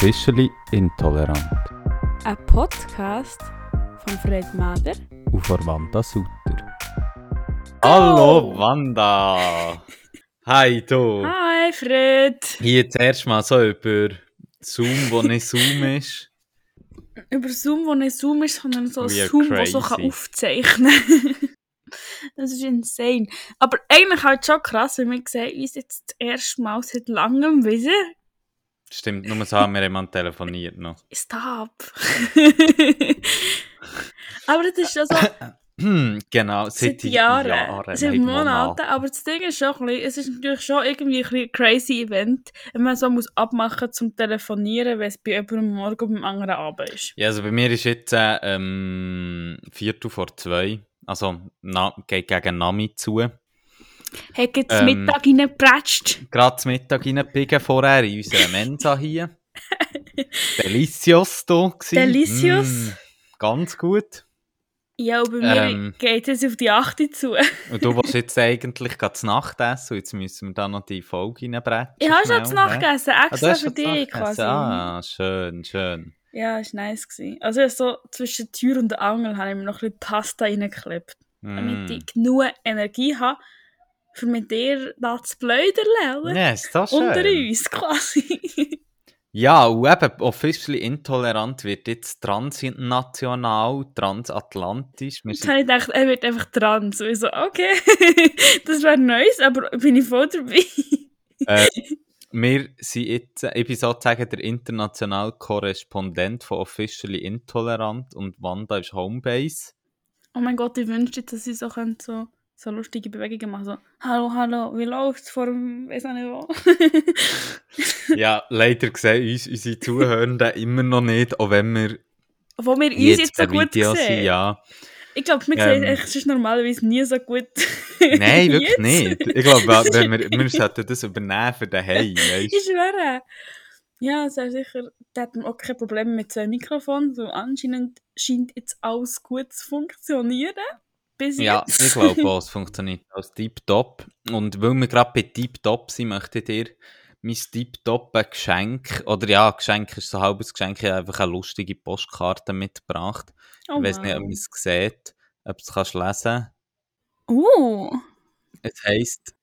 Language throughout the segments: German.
Officially Intolerant Ein Podcast von Fred Mader. und von Wanda Sutter. Hallo Wanda! Hi du! Hi Fred! Hier zuerst mal so über Zoom, wo nicht Zoom ist. Über Zoom, wo nicht Zoom ist, sondern so ein Zoom, wo so crazy. kann aufzeichnen Das ist insane. Aber eigentlich halt schon krass, wenn wir sehen, uns jetzt das erste Mal seit langem wieder. Stimmt, nur so haben wir jemand telefoniert noch. Stop! Aber das ist schon so Hm, genau, seit seit, Jahren, seit nein, Monaten. Aber das Ding ist schon ein bisschen, es ist natürlich schon irgendwie ein, bisschen ein crazy Event, wenn man so muss abmachen zum Telefonieren, wenn es bei jemandem morgen und beim anderen Abend ist. Ja, also bei mir ist jetzt äh, ähm, Viertel vor zwei. Also na, geht gegen Nami zu. Hat jetzt Ähm. Mittag reingepratscht. Gerade zum Mittag reingebiegen vorher in unserer Mensa hier. Delicious da gsi. Delicious. Mm, ganz gut. Ja, und bei mir Ähm. geht es auf die 8 zu. Und du willst jetzt eigentlich gerade Nacht essen und jetzt müssen wir da noch die Folge reinbrechen. Ich habe schon zu Nacht gegessen, Ah, extra hast für dich quasi. Ah, schön, schön. Ja, war nice. Gewesen. Also so zwischen Tür und Angel habe ich mir noch ein bisschen Pasta reingeklebt, damit Mm. ich genug Energie habe, für mit dir da zu oder? Ja, ist das schön. Unter uns quasi. Ja, und eben, officially intolerant wird jetzt transnational, transatlantisch. Wir Jetzt habe ich gedacht, er wird einfach dran. So, ich so okay, das wäre nice, aber bin ich voll dabei. äh, wir sind jetzt, ich bin sozusagen der internationale Korrespondent von officially intolerant und Wanda ist Homebase. Oh mein Gott, ich wünschte, dass ich so, könnte, so, so lustige Bewegungen machen. So, hallo, hallo, wie läuft's vor dem, wo. ja, leider sehen uns unsere Zuhörenden immer noch nicht, auch wenn wir Obwohl wir uns jetzt, jetzt so gut Video sehen. sind, ja. Ich glaube, wir Ähm. sehen eigentlich sonst normalerweise nie so gut. Nein, wirklich nicht. Ich glaube, wenn wir, wir sollten das übernehmen für daheim, weißt Ich schwöre. Ja, es ist sicher, da hat man auch kein Problem mit zwei Mikrofonen. So anscheinend scheint jetzt alles gut zu funktionieren. Bis Ja, jetzt. ich glaube auch, es funktioniert als Tip-Top. Und weil wir gerade bei Tip-Top sind, möchte ich dir mein Tip-Top Geschenk, oder ja, Geschenk ist so ein halbes Geschenk, ich habe einfach eine lustige Postkarte mitgebracht. Oh, ich weiß nicht, ob man es sieht, ob du es kannst lesen Uh, Es heisst,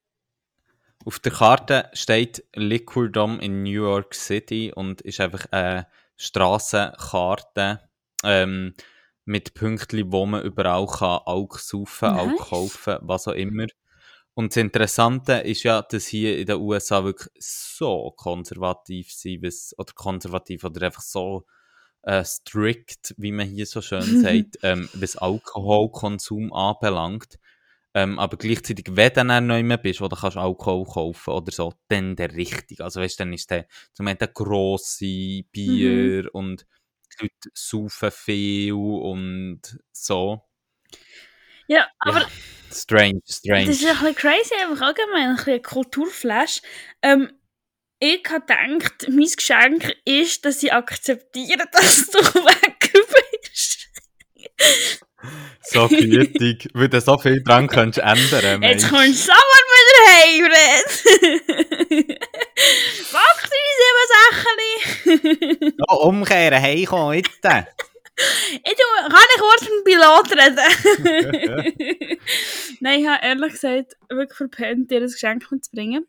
auf der Karte steht Liquordom in New York City und ist einfach eine Strassenkarte ähm, mit Pünktchen, wo man überall kann saufen, Alk Nice. kaufen, was auch immer. Und das Interessante ist ja, dass hier in den USA wirklich so konservativ sind, oder konservativ oder einfach so äh, strict, wie man hier so schön sagt, ähm, was Alkoholkonsum anbelangt. Ähm, aber gleichzeitig, wenn du dann noch mehr bist, wo du kannst Alkohol kaufen oder so, dann der richtige. Also weißt du, dann ist der zum Beispiel grosse Bier und die Leute saufen viel und so. ja, aber ja, strange, strange. das ist ein bisschen crazy, einfach allgemein, ein bisschen Kulturflash. Ähm, ich habe gedacht, mein Geschenk ist, dass ich akzeptiere, dass du weg bist. so gütig, weil du so viel dran kannst ändern. Jetzt meinst. kommt Sommer wieder heim, Sachen Ja, umkehren, hey, komm, jetzt. Ich tu, kann ich kurz mit dem Pilot reden? Nein, ich habe ehrlich gesagt wirklich verpennt, dir ein Geschenk mitzubringen.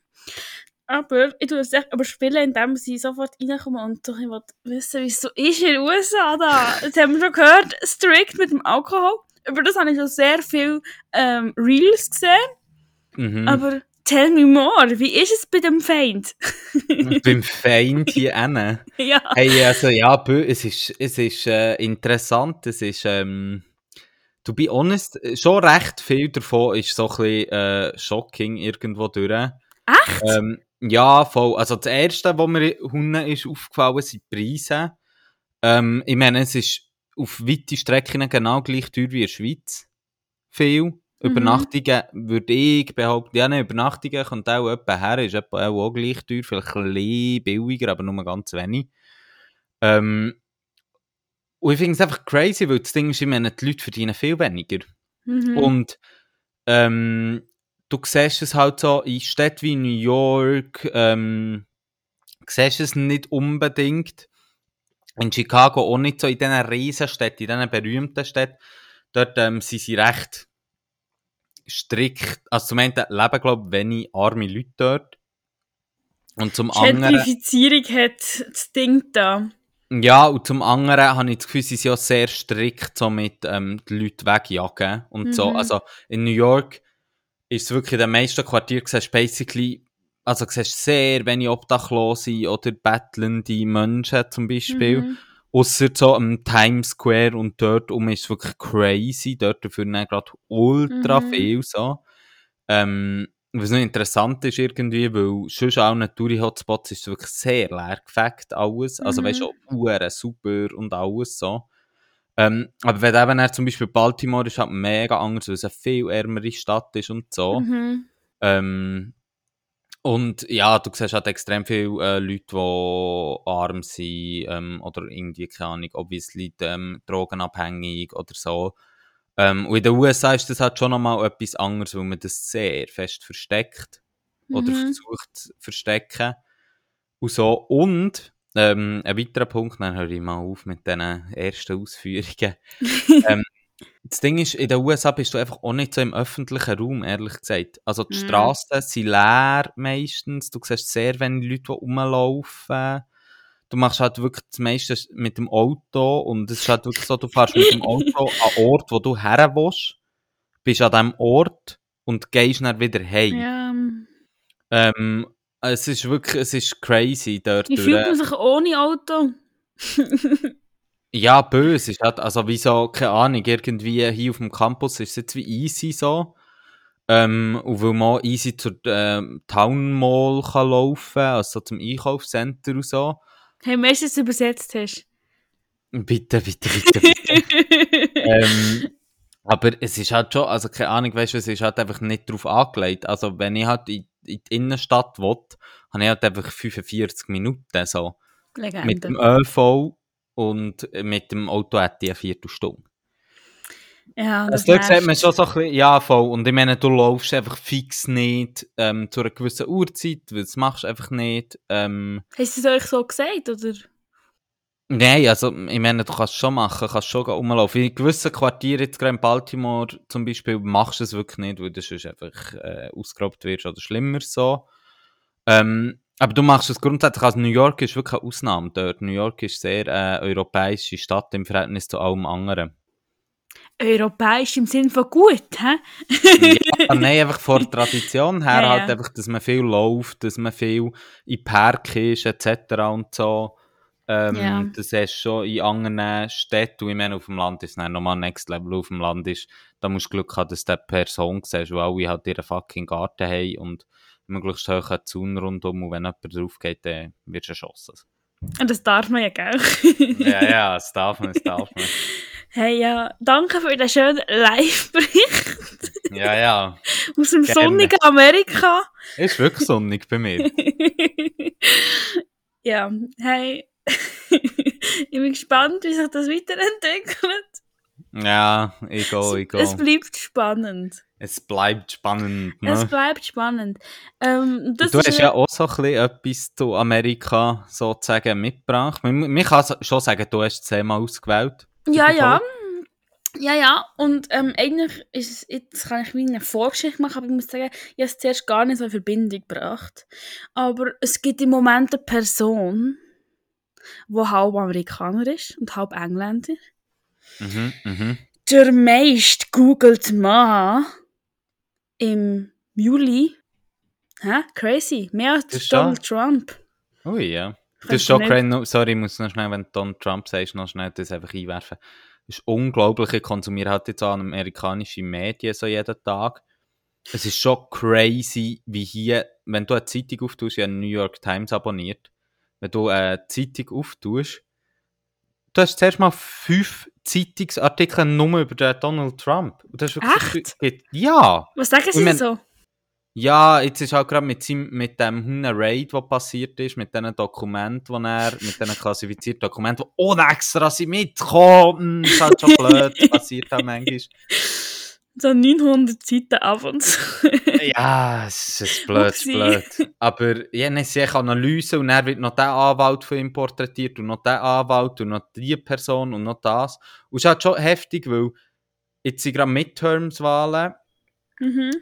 Aber ich tue es echt überspielen, indem sie sofort reinkommen und doch ich wissen, wie es so ist in den USA da. Das haben wir schon gehört, strikt mit dem Alkohol. Über das habe ich schon sehr viel ähm, Reels gesehen. Mhm. Aber tell me more, wie ist es bei dem Feind? Beim Feind hier hinten. ja. Hey, also ja, es ist, es ist äh, interessant, es ist, ähm, to be honest, schon recht viel davon ist so ein bisschen äh, shocking irgendwo durch. Echt? Ähm, ja, voll. Also das Erste, was mir Hunden ist aufgefallen, sind die Preise. Ähm, ich meine, es ist auf weite Strecken genau gleich teuer wie in der Schweiz. Viel. Übernachtungen würde ich behaupten, ja, ne, Übernachtungen kommt auch etwa her, ist etwa auch, auch gleich teuer, vielleicht ein bisschen billiger, aber nur ganz wenig. Ähm, und ich finde es einfach crazy, weil das Ding ist, ich meine, die Leute verdienen viel weniger. Mhm. Und ähm, du siehst es halt so in Städten wie New York, ähm, siehst es nicht unbedingt. in Chicago auch nicht so in diesen Riesenstädten, in diesen berühmten Städten. Dort ähm, sind sie recht strikt. Also zum einen leben, glaube ich, wenig arme Leute dort. Und zum anderen... Gentrifizierung hat das Ding da. Ja, und zum anderen habe ich das Gefühl, sie sind ja sehr strikt so mit ähm, die Leute wegjagen und so. Mhm. Also in New York ist es wirklich in den meisten Quartieren, siehst basically, also siehst sehr wenig Obdachlose oder bettelnde Menschen zum Beispiel. Mhm. Ausser so am Times Square und dort um ist es wirklich crazy. Dort dafür dann gerade ultra Mhm. viel so. Ähm, was noch interessant ist irgendwie, weil sonst auch in Touri-Hotspots ist wirklich sehr leer gefackt alles. Also Mhm. weißt du, Uhren super und alles so. Ähm, aber wenn eben dann zum Beispiel Baltimore ist halt mega anders, weil es eine viel ärmere Stadt ist und so. Mhm. Ähm, und ja, du siehst halt extrem viele äh, Leute, die arm sind ähm, oder irgendwie, keine Ahnung, obviously ähm, drogenabhängig oder so. Ähm, und in den USA ist das halt schon nochmal etwas anderes, weil man das sehr fest versteckt oder Mhm. versucht zu verstecken. Und so. Und ähm, ein weiterer Punkt, dann höre ich mal auf mit diesen ersten Ausführungen. ähm, das Ding ist, in den USA bist du einfach auch nicht so im öffentlichen Raum, ehrlich gesagt. Also die Mhm. Straßen sind leer meistens, du siehst sehr wenig Leute, die rumlaufen. Du machst halt wirklich das meiste mit dem Auto und es ist halt wirklich so, du fährst mit dem Auto an Ort, wo du her willst, bist an diesem Ort und gehst dann wieder heim. Ja. Ähm, es ist wirklich, es ist crazy dort. Wie fühlt man sich ohne Auto? Ja, böse ist halt, also wie so, keine Ahnung, irgendwie hier auf dem Campus ist es jetzt wie easy so. Ähm, und weil man easy zur ähm, Town Mall kann laufen, also zum Einkaufscenter und so. Hey, meistens du übersetzt hast. Bitte, bitte, bitte, bitte. ähm, aber es ist halt schon, also keine Ahnung, weißt du, es ist halt einfach nicht darauf angelegt. Also wenn ich halt in, in die Innenstadt will, habe ich halt einfach 45 Minuten so. Mit dem Legende. ÖV und mit dem Auto hätte ich eine Viertelstunde. Ja, das Also dort sieht man schon so ein bisschen, ja voll, und ich meine, du laufst einfach fix nicht ähm, zu einer gewissen Uhrzeit, weil das machst du einfach nicht. Ähm, Hast du es euch so gesagt, oder? Nein, also ich meine, du kannst es schon machen, kannst schon rumlaufen. In gewissen Quartieren, jetzt gerade in Baltimore zum Beispiel, machst du es wirklich nicht, weil du sonst einfach äh, ausgeraubt wirst oder schlimmer so. Ähm, aber du machst es grundsätzlich, also New York ist wirklich eine Ausnahme dort. New York ist sehr äh, europäische Stadt im Verhältnis zu allem anderen. Europäisch im Sinne von gut, hä? ja, nein, einfach von der Tradition her Ja, halt ja. einfach, dass man viel läuft, dass man viel in Park ist, etc. und so. Ähm, Ja. Das hast du schon in anderen Städten, und ich meine, auf dem Land ist es nochmal Next Level, auf dem Land ist, da musst du Glück haben, dass du eine Person siehst, weil alle halt ihren fucking Garten haben und möglichst hoch einen Zaun rundum und wenn jemand drauf geht, dann wirst du erschossen. Und das darf man ja, gell? ja, ja, das darf man, das darf man. Hey, ja, danke für den schönen Live-Bericht Ja, ja. aus dem Gerne. sonnigen Amerika. Ist wirklich sonnig bei mir. ja, hey, ich bin gespannt, wie sich das weiterentwickelt. Ja, ich gehe, ich gehe. Es bleibt spannend. Es bleibt spannend. Ne? Es bleibt spannend. Ähm, das du hast ja auch so ein bisschen etwas zu Amerika sozusagen mitgebracht. Man, kann schon sagen, du hast es zehnmal ausgewählt. Ja, ja. Ja, ja. Und ähm, eigentlich ist es, jetzt kann ich wie eine Vorgeschichte machen, aber ich muss sagen, ich habe es zuerst gar nicht so in Verbindung gebracht. Aber es gibt im Moment eine Person, die halb Amerikaner ist und halb Engländer. Mhm, mhm. Der meist googelt Mann im Juli. Hä? Crazy. Mehr als Donald Trump. Ui, ja. Das ist schon crazy. Sorry, ich muss noch schnell, wenn du Donald Trump sagst, noch schnell das einfach einwerfen. Das ist unglaublich. Ich konsumiere halt jetzt auch amerikanische Medien so jeden Tag. Es ist schon crazy, wie hier, wenn du eine Zeitung auftust, ich habe New York Times abonniert, wenn du eine Zeitung auftust, du hast zuerst mal fünf Zeitungsartikel nur über den Donald Trump. Und das ist wirklich Echt? Ja! Was sagen Sie Ich mein- so? Ja, jetzt ist halt gerade mit, seinem, mit dem Hunden Raid, was passiert ist, mit diesen Dokumenten, die er, mit diesen klassifizierten Dokumenten, die ohne extra sind mitgekommen. Ist halt schon blöd, das passiert halt manchmal. So 900 Seiten ab und zu. Ja, es ist blöd, blöd. Aber ja, dann sehe ich Analyse und dann wird noch der Anwalt von ihm porträtiert und noch der Anwalt und noch die Person und noch das. Und es ist halt schon heftig, weil jetzt sind gerade Midterms-Wahlen, mhm.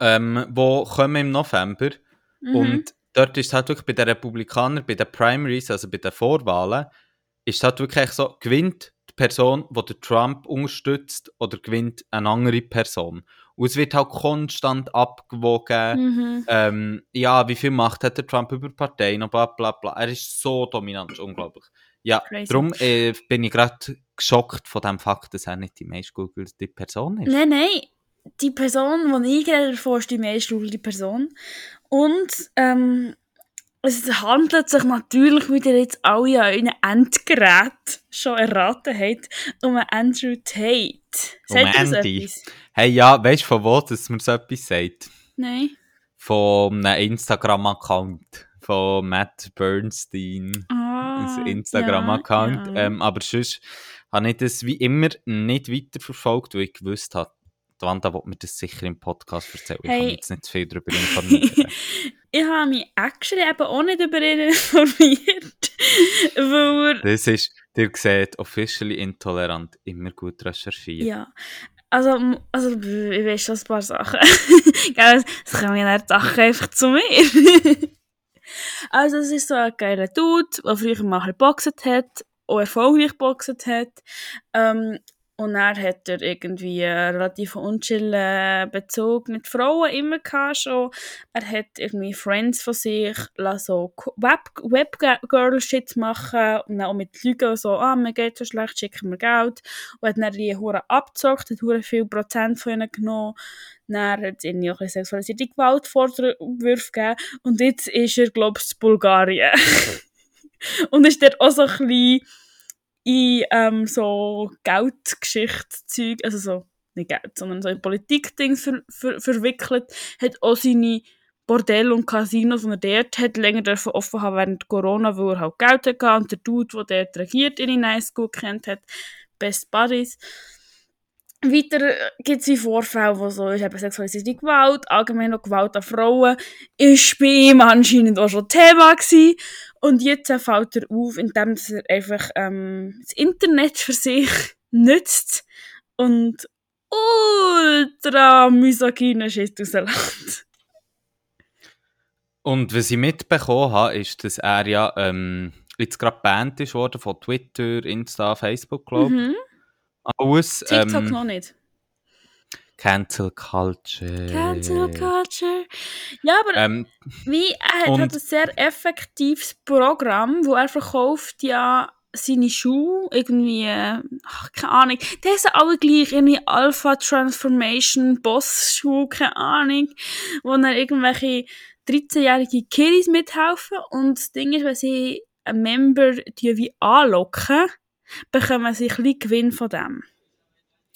ähm, wo kommen im November Mhm. und dort ist es halt wirklich bei den Republikanern, bei den Primaries, also bei den Vorwahlen, ist es halt wirklich so, gewinnt Person, die Trump unterstützt oder gewinnt eine andere Person. Und es wird halt konstant abgewogen, Mhm. ähm, ja, wie viel Macht hat der Trump über Parteien und bla bla bla. Er ist so dominant, unglaublich. Ja, Crazy. darum äh, bin ich gerade geschockt von dem Fakt, dass er nicht die meist googelte Person ist. Nein, nein. Die Person, die ich gerade ist die meistgoogelte Person. Und ähm, es handelt sich natürlich, wie ihr jetzt alle an euren Endgeräten schon erraten habt, um einen Andrew Tate. Um Sagt das Andy. Hey, ja, weißt du von wo, dass mir so etwas sagt? Nein. Von einem Instagram-Account von Matt Bernstein. Ah, ein Instagram-Account. ja, ja. Ähm, aber sonst habe ich das wie immer nicht weiterverfolgt, weil ich gewusst habe, Wanda will mir das sicher im Podcast erzählen. Ich Hey. kann mich jetzt nicht viel darüber informieren. ich habe mich actually eben auch nicht über ihn informiert. weil das ist, ihr seht, officially intolerant, immer gut recherchiert. Ja. Also, also ich weiß schon ein paar Sachen. Es kommen ja die Sachen einfach zu mir. also, es ist so ein geiler Dude, der früher mal geboxt hat, auch erfolgreich geboxt hat. Ähm, und dann hat er irgendwie einen relativ unchillen Bezug mit Frauen immer gehabt schon. Er hat irgendwie Friends von sich so Web Webgirl-Shit machen und dann auch mit Lügen so, ah, mir geht so schlecht, schicken wir Geld. Und hat dann die Hure abgezockt, hat hure viel Prozent von ihnen genommen. Dann hat es irgendwie auch ein sexualisierte Gewaltvorwürfe gegeben. Und jetzt ist er, glaube ich, in Bulgarien. und ist dort auch so ein bisschen in ähm, so Geldgeschichte-Zeug, also so, nicht Geld, sondern so in Politikdings ver ver verwickelt, hat auch seine Bordell und Casinos, die er dort hat, länger dürfen offen haben während Corona, weil er halt Geld hatte und der Dude, der dort regiert, ihn nice gut kennt hat, Best Buddies. Weiter gibt es Vorfälle, wo so ist, eben sexualisierte Gewalt, allgemein noch Gewalt an Frauen, ist bei ihm anscheinend auch schon Thema gewesen. Und jetzt äh, fällt er auf, indem er einfach ähm, das Internet für sich nützt und ultra misogyne Shit rauslässt. Und was ich mitbekommen habe, ist, dass er ja ähm, jetzt gerade banned ist worden von Twitter, Insta, Facebook, glaube ich. Mhm. Alles. TikTok ähm, noch nicht. Cancel Culture. Cancel Culture. Ja, aber Ähm, Wie, er hat halt ein sehr effektives Programm, wo er verkauft ja seine Schuhe, irgendwie, ach, keine Ahnung, die sind alle gleich, irgendwie Alpha Transformation, Boss Schuhe, keine Ahnung, wo dann irgendwelche 13-jährige Kiddies mithelfen und das Ding ist, wenn sie einen Member die wie anlocken, bekommen sie ein bisschen Gewinn von dem.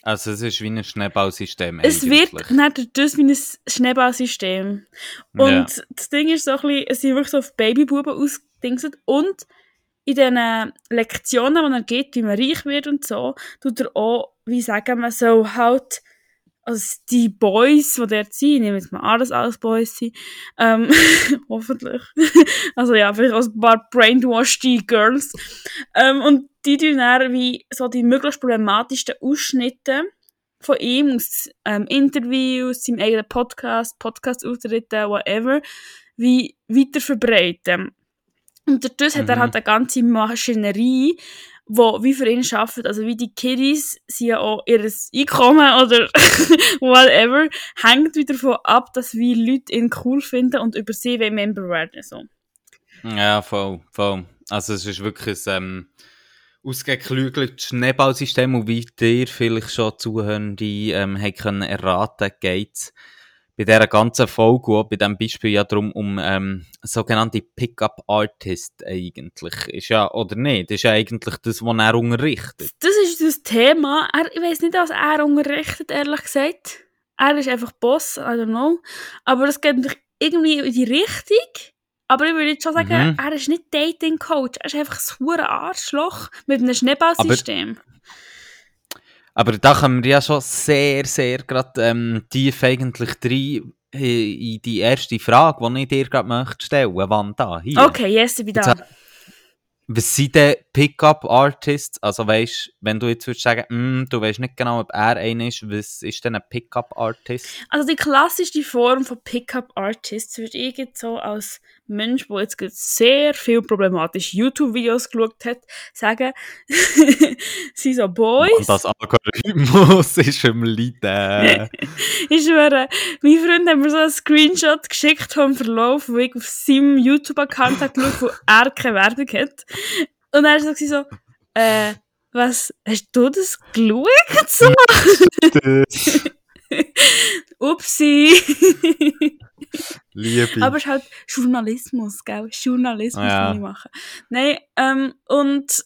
Also es ist wie ein Schneeballsystem Es eigentlich. wird nicht das wie ein Schneeballsystem. Und Ja. das Ding ist so ein bisschen, es sind wirklich so auf Babybuben ausgedingselt. Und in diesen Lektionen, die er gibt, wie man reich wird und so, tut er auch, wie sagen wir so, halt, also die Boys, die dort sind, ich nehme jetzt mal dass alles Boys sind, ähm, hoffentlich. also ja, vielleicht auch ein paar brainwashed Girls. Ähm, und die tun dann wie so die möglichst problematischsten Ausschnitte von ihm aus ähm, Interviews, seinem eigenen Podcast, Podcast-Auftritten, whatever, wie weiter verbreiten. Und dadurch hat er Mhm. halt eine ganze Maschinerie, wo wie für ihn arbeitet. Also wie die Kiddies, sie ja auch ihr Einkommen oder whatever, hängt wieder davon ab, dass wie Leute ihn cool finden und über sie wollen Member werden. So. Ja, voll, voll. Also es ist wirklich ein ähm, ausgeklügeltes Schneeballsystem und wie dir vielleicht schon Zuhörende ähm, können erraten, geht bei dieser ganzen Folge, auch bei diesem Beispiel ja darum, um ähm, sogenannte Pickup-Artist eigentlich. Ist ja, oder nicht, ist ja eigentlich das, was er unterrichtet. Das ist das Thema. Er, ich weiß nicht, was er unterrichtet, ehrlich gesagt. Er ist einfach Boss, I don't know. Aber es geht natürlich irgendwie in die Richtung. Aber ich würde jetzt schon sagen, Mhm. er ist nicht Dating-Coach. Er ist einfach ein Arschloch mit einem Schneeballsystem. Aber da kommen wir ja schon sehr, sehr gerade ähm, tief eigentlich rein äh, in die erste Frage, die ich dir gerade möchte stellen. Wann da? Hier. Okay, yes, ich bin da. Jetzt Was sind denn Pickup-Artists? Also weißt, wenn du jetzt würdest sagen, mm, du weißt nicht genau, ob er einer ist, was ist denn ein Pickup-Artist? Also die klassischste Form von Pickup-Artists würde ich jetzt so als Mensch, der jetzt sehr viel problematische YouTube-Videos geschaut hat, sagen, sind so Boys. Und das Algorithmus ist im Leiden. Ich schwöre, mein Freund hat mir so einen Screenshot geschickt vom Verlauf, wo ich auf seinem YouTube-Account habe geschaut, wo er keine Werbung hat. Und er war so, äh, was, hast du das geschaut? So? Upsi. Liebe. Aber es ist halt Journalismus, gell? Journalismus Ja. muss ich machen. Nein, ähm, und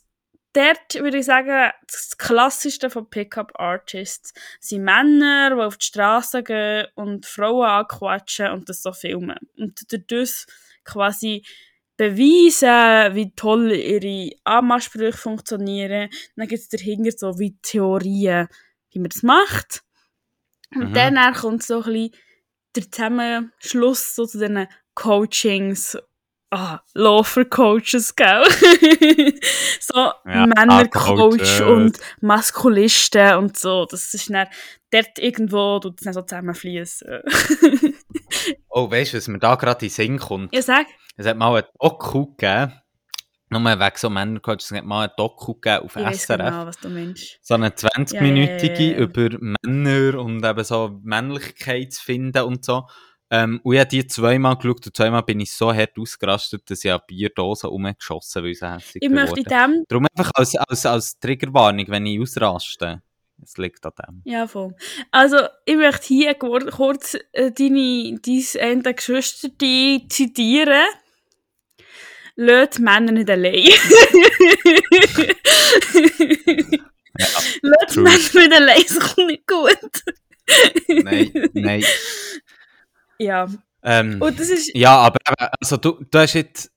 dort würde ich sagen, das Klassischste von Pickup-Artists sind Männer, die auf die Straße gehen und Frauen anquatschen und das so filmen. Und durch das quasi beweisen, wie toll ihre Anmachsprüche funktionieren. Dann gibt es dahinter so wie Theorien, wie man das macht. Und Mhm. dann kommt so ein bisschen der Zusammenschluss so zu diesen Coachings. Ah, Laufer-Coaches, gell? so Ja, Männer-Coach und Maskulisten und so. Das ist dann dort irgendwo, tut es dann so zusammenfließen. Oh, weißt du, was mir da gerade in den Sinn kommt? ja, sag. Es hat mal ein Doku gegeben, nur wegen so Männercoaches, es hat mal ein Doku gegeben auf Ich SRF. genau, was du meinst. So eine 20-minütige Ja, ja, ja, über Männer und eben so Männlichkeit zu finden und so. Ähm, und ich habe die zweimal geschaut und zweimal bin ich so hart ausgerastet, dass ich eine Bierdose umgeschossen weil sie hässlich Ich möchte dem Darum einfach als, als, als Triggerwarnung, wenn ich ausraste. Es liegt an dem. Ja, voll. Also, ich möchte hier kur- kurz äh, deine, dein eine Geschwister zitieren. Lasst die Männer nicht allein. Ja. Männer nicht allein, es kommt nicht gut. nein, nein. Ja, Ähm, und das ist... Ja, aber also du, du hast jetzt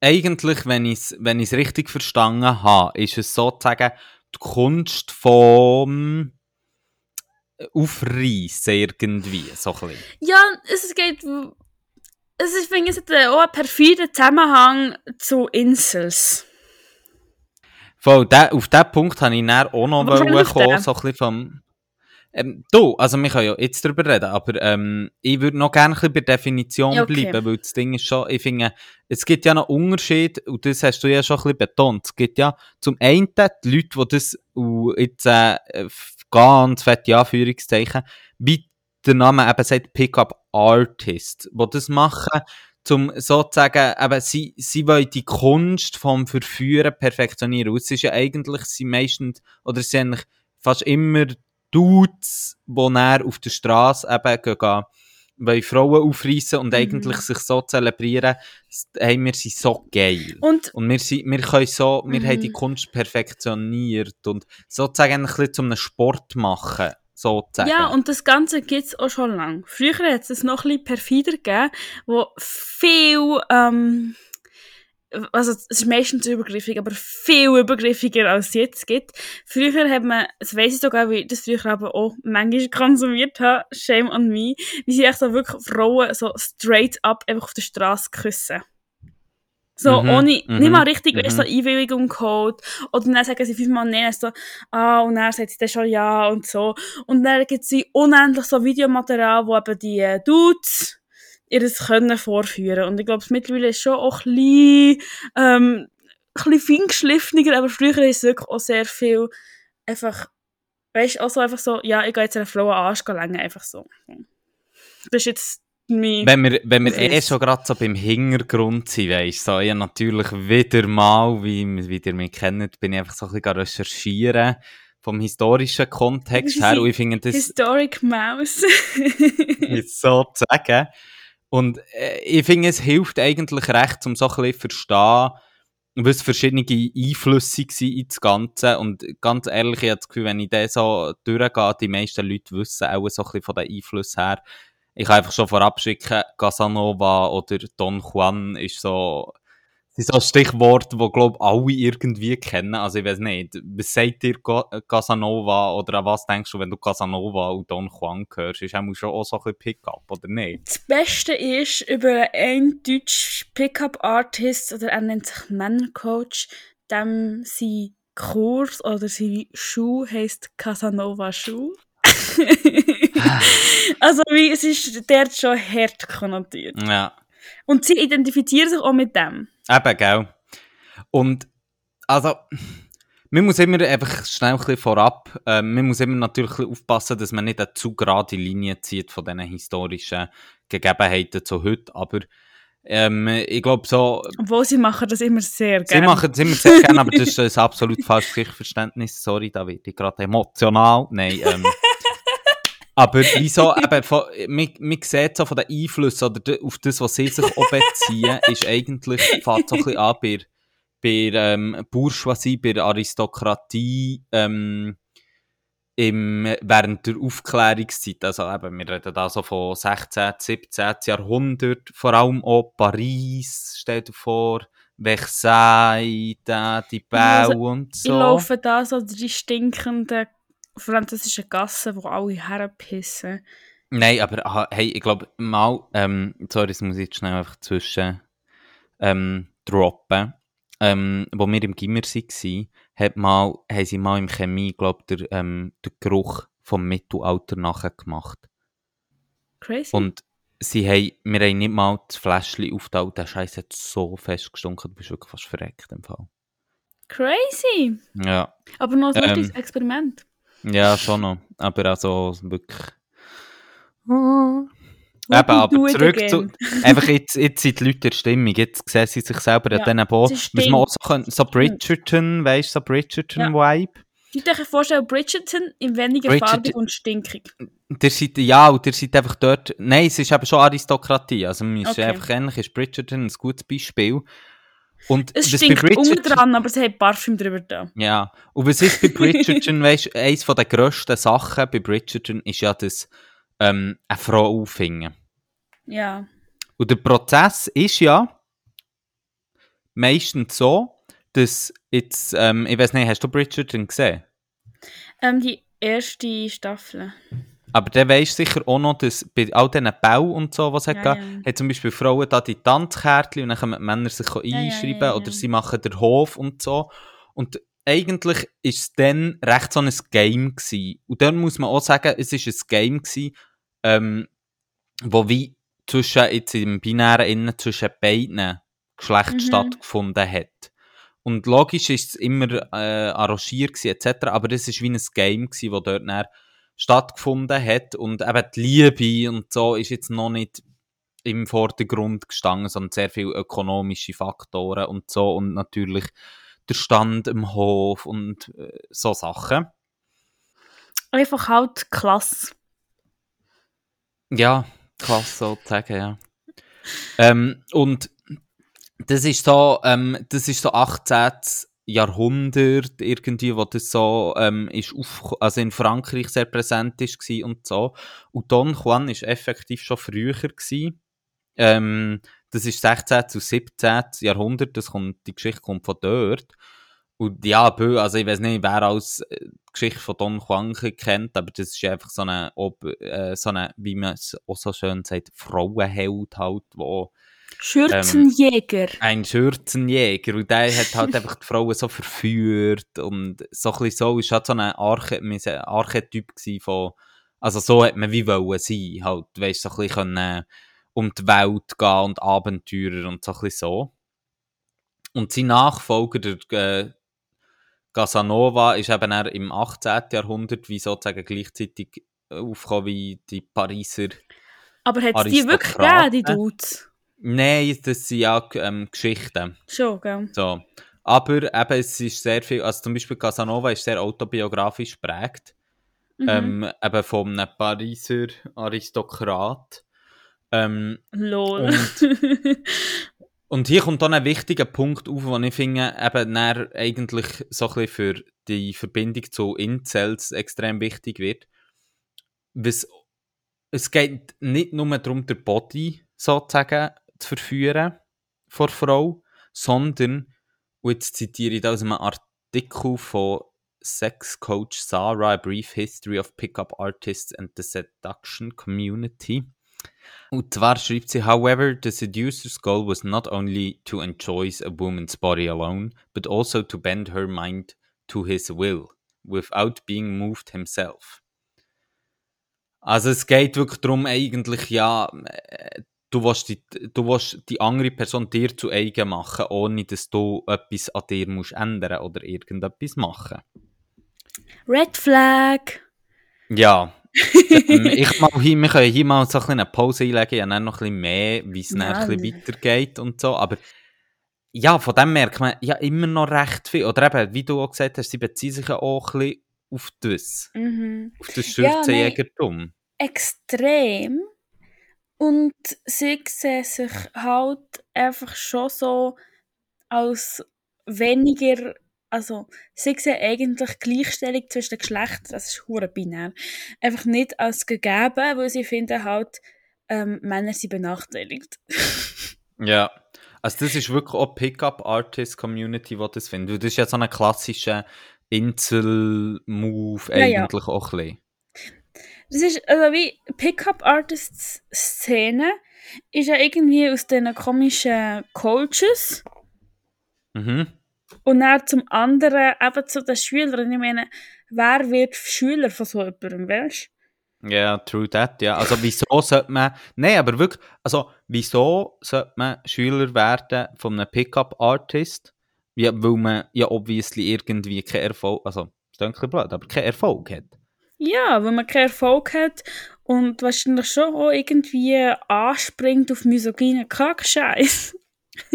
eigentlich, wenn ich es wenn ich's richtig verstanden habe, ist es sozusagen die Kunst vom Aufreißen irgendwie, so ein bisschen. Ja, es geht... Es ist, ich finde, es hat auch einen perfiden Zusammenhang zu Insels. Voll, der, auf diesen Punkt habe ich dann auch noch kommen, so ein bisschen vom... Ähm, du, also wir können ja jetzt darüber reden, aber ähm, ich würde noch gerne ein bisschen bei der Definition okay. bleiben, weil das Ding ist schon, ich finde, es gibt ja noch Unterschied, und das hast du ja schon ein bisschen betont, es gibt ja zum einen die Leute, die das und jetzt äh, ganz fette Anführungszeichen, wie der Name eben sagt, Pickup Artist, die das machen, zum sozusagen, eben, sie, sie wollen die Kunst vom Verführen perfektionieren. Und es ist ja eigentlich, sie meistens, oder sie sind eigentlich fast immer Dudes, die auf der Straße eben gehen, wollen Frauen aufreißen und Mhm. eigentlich sich so zelebrieren, hey, wir sind so geil. Und Und wir, sind, wir können so, wir Mhm. haben die Kunst perfektioniert und sozusagen ein bisschen zu einem Sport machen, sozusagen. Ja, und das Ganze gibt es auch schon lange. Früher hat es noch bisschen perfider gegeben, wo viel, ähm, also es ist meistens übergriffig, aber viel übergriffiger als es jetzt gibt. Früher hat man, das weiss ich sogar, wie ich das früher aber auch manchmal konsumiert habe, shame on me, wie sie echt so wirklich Frauen so straight up einfach auf der Straße küssen. So, Mhm, ohne, mhm, nicht mal richtig, weißt, so mhm. Einwilligung geholt. Oder dann sagen sie fünfmal nein, so, ah, und dann sagt sie dann schon ja und so. Und dann gibt es unendlich so Videomaterial, wo eben die äh, Dudes ihres Können vorführen. Und ich glaube, mittlerweile ist schon auch ein bisschen, ähm, ein bisschen feingeschliffener, aber früher ist es wirklich auch sehr viel einfach, weißt du, auch so einfach so, ja, ich gehe jetzt einer Frau einen Arsch längen, einfach so. Das ist jetzt Wenn wir, wenn wir eh schon gerade so beim Hintergrund sind, weisst so, ich natürlich wieder mal, wie, wie ihr mich kennt, bin ich einfach so ein bisschen recherchieren vom historischen Kontext her und ich finde das Historic Mouse. so zu sagen. Und äh, ich finde, es hilft eigentlich recht, um so ein bisschen verstehen, was verschiedene Einflüsse waren ins Ganze. Und ganz ehrlich, ich habe das Gefühl, wenn ich das so durchgehe, die meisten Leute wissen auch so ein bisschen von den Einflüssen her. Ich kann einfach schon vorab schicken, Casanova oder Don Juan ist so sind so Stichworte, die, glaube alle irgendwie kennen. Also ich weiß nicht, was sagt dir Casanova oder an was denkst du, wenn du Casanova und Don Juan hörst? Ist auch schon auch so ein bisschen Pickup, oder nicht? Das Beste ist über einen deutschen Pickup-Artist, oder er nennt sich Männercoach, dem sein Kurs oder seine Schuh heisst Casanova Schuh. also wie, es ist dort schon hart konnotiert. Ja. Und sie identifizieren sich auch mit dem. Eben, gell? Und, also, man muss immer einfach schnell ein bisschen vorab, äh, man muss immer natürlich aufpassen, dass man nicht eine zu gerade Linie zieht von diesen historischen Gegebenheiten zu heute, aber ähm, ich glaube so, Obwohl sie machen das immer sehr sie gerne. machen es immer sehr gerne, aber das ist ein absolut falsches Geschichtverständnis, sorry, da werde ich gerade emotional, nein, ähm, aber wieso, eben, von, man, man sieht so von den Einflüssen oder de- auf das, was sie sich auch beziehen, ist eigentlich, fängt so ein bisschen an bei, bei ähm, Bourgeoisie, bei Aristokratie, ähm, im, während der Aufklärungszeit, also eben, wir reden da so von 16., 17. Jahrhundert, vor allem auch Paris, stell dir vor, Versailles, da, die Bau Also, und Ich so. laufe da so die stinkenden französischen Gassen, wo alle herpissen. Nein, aber hey, ich glaube, mal, ähm, sorry, das muss ich jetzt schnell einfach zwischen ähm, droppen. Ähm, wo wir im Gimmer waren, hat mal, haben sie mal im Chemie, glaube der, ähm, der Geruch vom Mittelalter nachher gemacht. Crazy. Und sie haben, wir haben nicht mal das Fläschchen aufgetaucht, der Scheiß hat so fest gestunken, du bist wirklich fast verreckt im Fall. Crazy. Ja, Aber noch ein Ähm, Experiment. Ja, schon noch. Aber also wirklich. What Eben, aber zurück zu. Einfach jetzt, jetzt sind die Leute in der Stimmung. Jetzt sehen sie sich selber Ja, an diesen Bo. es ist Was man auch so, können, so Bridgerton, weißt du, so Bridgerton-Vibe. Ich kann euch vorstellen, Bridgerton in weniger Bridgerton- farbig und stinkig. Der seid, ja, und ihr seid einfach dort. Nein, es ist eben schon Aristokratie. Also, man ist Okay. einfach ähnlich, ist Bridgerton ein gutes Beispiel. Und Es stinkt unten dran, aber es hat Parfüm drüber da. Ja, und was ist bei Bridgerton, weißt du, eines der grössten Sachen bei Bridgerton ist ja das, ähm, eine Frau aufhängen. Ja. Und der Prozess ist ja meistens so, dass jetzt, ähm, ich weiß nicht, hast du Bridgerton gesehen? Ähm, die erste Staffel. Aber der weisst sicher auch noch, dass bei all diesen Bau und so, was es Ja, hat, ja. hat zum Beispiel Frauen da die Tanzkärtchen und dann können die Männer sich einschreiben ja, oder sie machen den Hof und so. Und eigentlich ist es dann recht so ein Game gewesen. Und dann muss man auch sagen, es ist ein Game gewesen, ähm, wo wie zwischen, jetzt im binären Innen, zwischen beiden Geschlechtern Mhm. stattgefunden hat. Und logisch ist es immer äh, arrangiert gewesen, etc., aber das ist wie ein Game gewesen, wo dort dann stattgefunden hat und eben die Liebe und so ist jetzt noch nicht im Vordergrund gestanden, sondern sehr viele ökonomische Faktoren und so und natürlich der Stand im Hof und äh, so Sachen. Einfach halt klasse. Ja, klasse sozusagen, ja. ähm, und das ist so, ähm, das ist so 18. Jahrhundert irgendwie, wo das so ähm, ist auf, also in Frankreich sehr präsent ist und so. Und Don Juan ist effektiv schon früher. Ähm, das ist 16. zu 17. Jahrhundert, das kommt, die Geschichte kommt von dort. Und ja, also ich weiß nicht, wer als äh, Geschichte von Don Juan kennt, aber das ist einfach so eine, ob, äh, so eine wie man es auch so schön sagt, Frauenheld halt, wo Schürzenjäger. ein Schürzenjäger und der hat halt einfach die Frauen so verführt und so ein bisschen so, ist halt so ein Arche, ein Archetyp von, also so hat man wie wollen sein, halt, weißt so ein bisschen können, um die Welt gehen und Abenteurer und so ein bisschen so. Und sein Nachfolger, der äh, Casanova, ist eben eher im 18. Jahrhundert wie sozusagen gleichzeitig aufgekommen wie die Pariser Aber hat es die wirklich gegeben, die Dudes? Nein, das sind ja ähm, Geschichten. Schon, gell? So. Aber eben, es ist sehr viel, also zum Beispiel Casanova ist sehr autobiografisch geprägt. Mhm. Ähm, eben von einem Pariser Aristokrat. Ähm, Lol. und hier kommt dann ein wichtiger Punkt auf, den ich finde, eben eigentlich so ein bisschen für die Verbindung zu Incels extrem wichtig wird. Was, es geht nicht nur darum, den Body sozusagen zu verführen vor Frau, sondern, und jetzt zitiere ich da aus einem Artikel von Sex Coach Sarah, A Brief History of Pickup Artists and the Seduction Community. Und zwar schreibt sie, however, the seducer's goal was not only to enjoy a woman's body alone, but also to bend her mind to his will, without being moved himself. Also es geht wirklich darum, eigentlich, ja, äh, du willst, die, du willst die andere Person dir zu eigen machen, ohne dass du etwas an dir musst ändern oder irgendetwas machen. Red Flag. Ja. Ich mal hier, wir können hier mal so ein eine Pause einlegen, ja, dann noch ein bisschen mehr, wie es bisschen Nein. weitergeht und so, aber ja, von dem merkt man ja immer noch recht viel. Oder eben, wie du auch gesagt hast, sie beziehen sich ja auch ein bisschen auf das, Mhm. auf das Ja, Schürzenjägertum. Extrem. Und sie sehen sich halt einfach schon so als weniger, also sie sehen eigentlich Gleichstellung zwischen den Geschlechtern, das ist hure binär, einfach nicht als gegeben, weil sie finden halt, ähm, Männer sind benachteiligt. Ja. Also das ist wirklich auch Pickup-Artist-Community, die das findet. Das ist ja so ein klassischer Insel-Move Ja, ja. eigentlich auch ein bisschen. Das ist, also wie Pickup-Artists-Szene ist ja irgendwie aus diesen komischen Coaches Mhm. und dann zum anderen eben zu den Schülern. Ich meine, wer wird Schüler von so jemandem, weißt Ja, true that, ja. Also wieso sollte man, nein, aber wirklich, also wieso sollte man Schüler werden von einem Pickup-Artist? Ja, weil man ja obviously irgendwie keinen Erfolg, also, ist ein bisschen blöd, aber keinen Erfolg hat. Ja, wenn man keinen Erfolg hat und wahrscheinlich schon auch irgendwie anspringt auf misogynen Kackscheiß.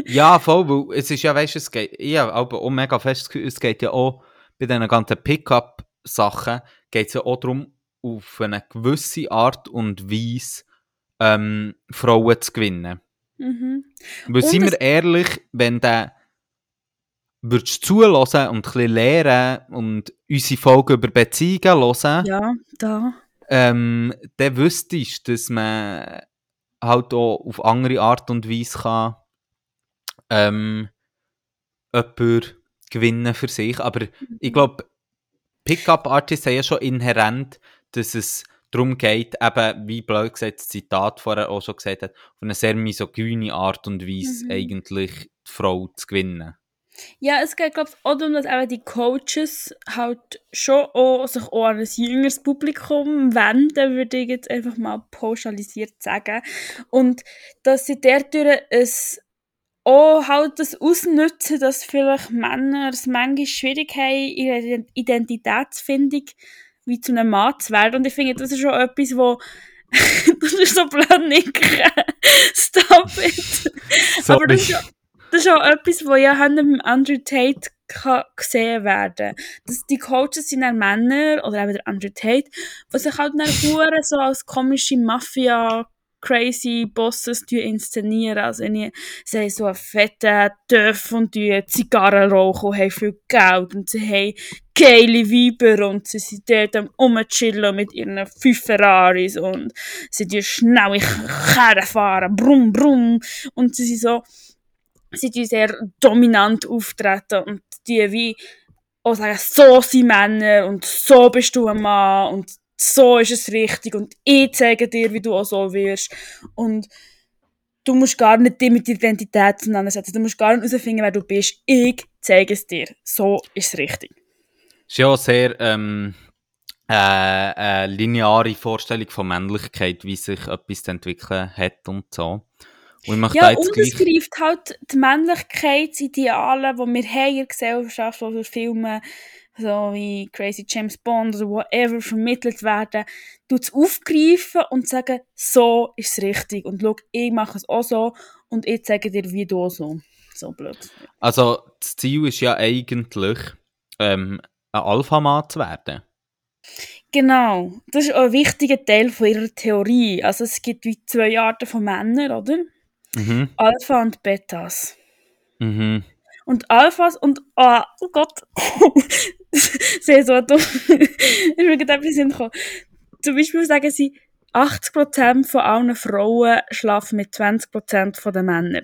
Ja, voll, weil es ist ja, weißt du, es geht, habe aber auch mega fest es geht ja auch bei diesen ganzen Pickup-Sachen, geht es ja auch darum, auf eine gewisse Art und Weise ähm, Frauen zu gewinnen. Mhm. Weil, Und sind es- wir ehrlich, wenn du würdest zulassen und ein bisschen lernen und unsere Folgen über Beziehungen hören, Ja, da. ähm, dann wüsstest du, dass man halt auch auf andere Art und Weise kann ähm, jemanden gewinnen für sich. Aber ich glaube, Pickup-Artists haben ja schon inhärent, dass es darum geht, eben, wie blöd gesagt das Zitat vorher auch schon gesagt hat, auf eine sehr misogyne Art und Weise Mhm. eigentlich die Frau zu gewinnen. Ja, es geht, glaube ich, auch darum, dass eben die Coaches halt schon auch sich auch an ein jüngeres Publikum wenden, würde ich jetzt einfach mal pauschalisiert sagen. Und dass sie dadurch es auch halt das ausnutzen, dass vielleicht Männer es manchmal schwierig haben, ihre Identitätsfindung wie zu einem Mann zu werden. Und ich finde, das ist schon etwas, wo das ist so blöd nicht. Stop it. Aber das ist, ja- das ist auch etwas, wo ja dem Andrew Tate kann gesehen werden dass Die Coaches sind dann Männer, oder eben der Andrew Tate, die sich halt dann hure so als komische Mafia crazy Bosses inszenieren. Also sie haben so einen fetten Töff und Zigarren rauchen und haben viel Geld und sie haben geile Weiber und sie sind dort am rumchillen mit ihren fünf Ferraris und sie die schnelle Karren fahren, brumm, brumm und sie sind so sie die sehr dominant auftreten und die wie auch sagen, so sind Männer und so bist du ein Mann und so ist es richtig und ich zeige dir, wie du auch so wirst und du musst gar nicht dich mit der Identität auseinandersetzen, du musst gar nicht herausfinden, wer du bist, ich zeige es dir, so ist es richtig. ist ja auch sehr ähm, äh, eine lineare Vorstellung von Männlichkeit, wie sich etwas zu entwickeln hat und so. Und möchte Ja, da und es greift halt die Männlichkeitsideale, die wir haben in der Gesellschaft, die durch Filme so wie Crazy James Bond oder whatever vermittelt werden, tut es aufgreifen und sagen, so ist es richtig. Und schau, ich mache es auch so und ich zeige dir, wie du so. So blöd. Also, das Ziel ist ja eigentlich, ähm, ein Alpha-Mann zu werden. Genau, das ist auch ein wichtiger Teil von ihrer Theorie. Also es gibt wie zwei Arten von Männern, oder? Mhm. Alpha und Betas. Mhm. Und Alphas und oh, oh Gott, sehr so dumm. ich will gerade etwas hinkommen. Zum Beispiel sagen sie, 80% von allen Frauen schlafen mit 20% von den Männern.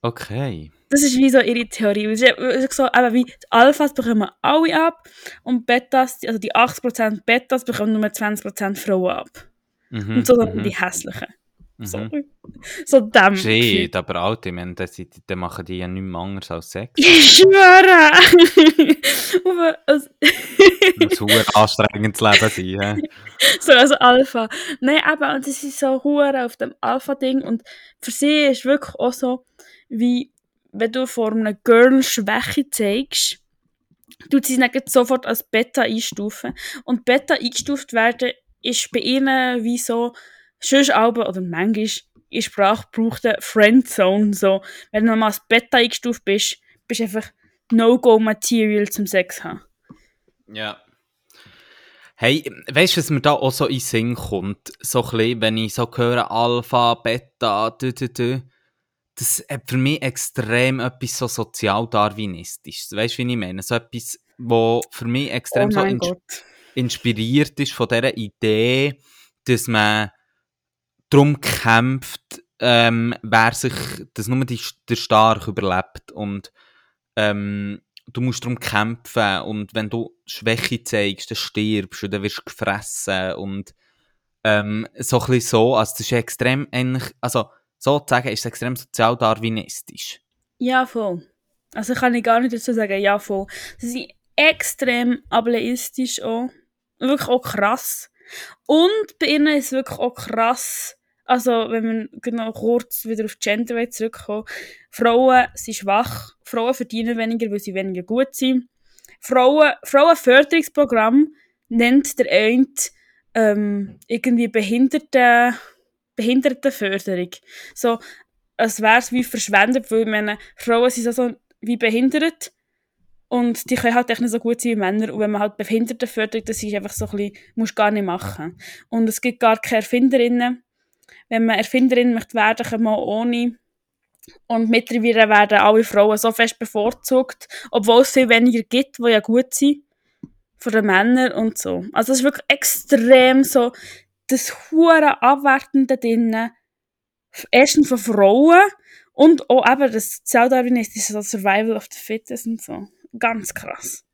Okay. Das ist wie so ihre Theorie. Es ist so, eben wie die Alphas bekommen alle ab und Betas, also die 80% Betas bekommen nur 20% Frauen ab. Mhm. Und so dann mhm, die hässlichen. Mhm. Sorry. So dem. Shit, aber Alter, ich meine, dann machen die ja nichts mehr anderes als Sex. Ich schwöre! Also, Das muss anstrengendes Leben sein. hä? so als Alpha. Nein, aber und sie ist so hure auf dem Alpha-Ding und für sie ist wirklich auch so, wie wenn du vor einem Girl Schwäche zeigst, tut sie dann sofort als Beta einstufen. Und Beta eingestuft werden ist bei ihnen wie so, sonst aber, oder manchmal in Sprache braucht eine Friendzone, so. Wenn du mal als Beta eingestuft bist, bist du einfach No-Go-Material zum Sex haben. Ja. Hey, weißt du, was mir da auch so in den Sinn kommt? So ein bisschen, wenn ich so höre, Alpha, Beta, dü, dü, dü, das hat für mich extrem etwas so sozialdarwinistisches. Weißt du, wie ich meine? So etwas, wo für mich extrem oh so ins Gott. inspiriert ist von dieser Idee, dass man darum kämpft, ähm, wer sich, dass nur die, der Stark überlebt und ähm, du musst darum kämpfen und wenn du Schwäche zeigst, dann stirbst du, dann wirst du gefressen und ähm, so ein bisschen so, also das ist extrem eigentlich, also sozusagen ist es extrem sozialdarwinistisch. Ja, voll. Also kann ich gar nicht dazu sagen, ja, voll. Sie sind extrem ableistisch auch. Wirklich auch krass. Und bei ihnen ist es wirklich auch krass, also wenn man genau kurz wieder auf Gender zurückkommen Frauen sind schwach, Frauen verdienen weniger, weil sie weniger gut sind. Frauen, Frauenförderungsprogramm nennt der eine ähm, irgendwie Behinderte, Behindertenförderung. So, als wäre wie verschwendet, weil meine, Frauen sind so, so wie behindert und die können halt echt nicht so gut sein wie Männer und wenn man halt Behinderte fördert, das ist einfach so ein bisschen, musst gar nicht machen. Und es gibt gar keine Erfinderinnen. Wenn man Erfinderin möchte werden, kann man ohne. Und mittlerweile werden alle Frauen so fest bevorzugt, obwohl es viel weniger gibt, die ja gut sind von den Männern und so. Also es ist wirklich extrem so das hure Abwertende drinnen, erstens von Frauen und auch eben das Sozialdarwinistische, so Survival of the Fittest und so. Ganz krass.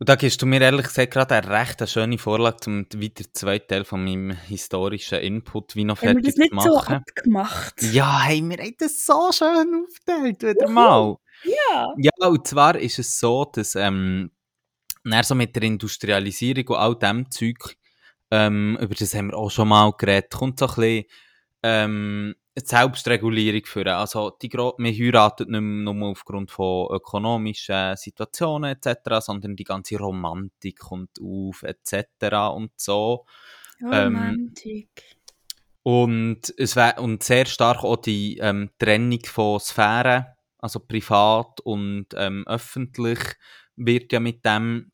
Und da gibst du mir ehrlich gesagt gerade eine recht schöne Vorlage, um wieder den zweiten Teil von meinem historischen Input wie noch Haben wir fertig das nicht zu so machen. abgemacht? ja, hey, wir haben das so schön aufgeteilt, wieder mal. Ja. Ja, und zwar ist es so, dass ähm, so mit der Industrialisierung und all dem Zeug, ähm, über das haben wir auch schon mal geredet, kommt so ein bisschen ähm, Selbstregulierung für. Also die Gro wir heiraten nicht mehr nur aufgrund von ökonomischen Situationen etc., sondern die ganze Romantik kommt auf etc. und so. Ähm, Romantik. Und, es und sehr stark auch die ähm, Trennung von Sphären, also privat und ähm, öffentlich, wird ja mit dem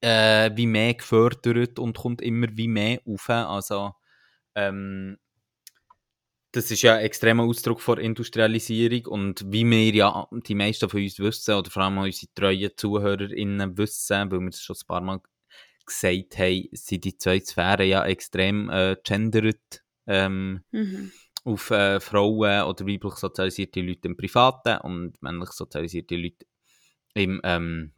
äh, wie mehr gefördert und kommt immer wie mehr auf. Also, ähm, das ist ja ein extremer Ausdruck von Industrialisierung und wie wir ja die meisten von uns wissen, oder vor allem unsere treuen ZuhörerInnen wissen, weil wir das schon ein paar Mal gesagt haben, sind die zwei Sphären ja extrem äh, gendert ähm, Mhm. auf äh, Frauen oder weiblich sozialisierte Leute im Privaten und männlich sozialisierte Leute im ähm,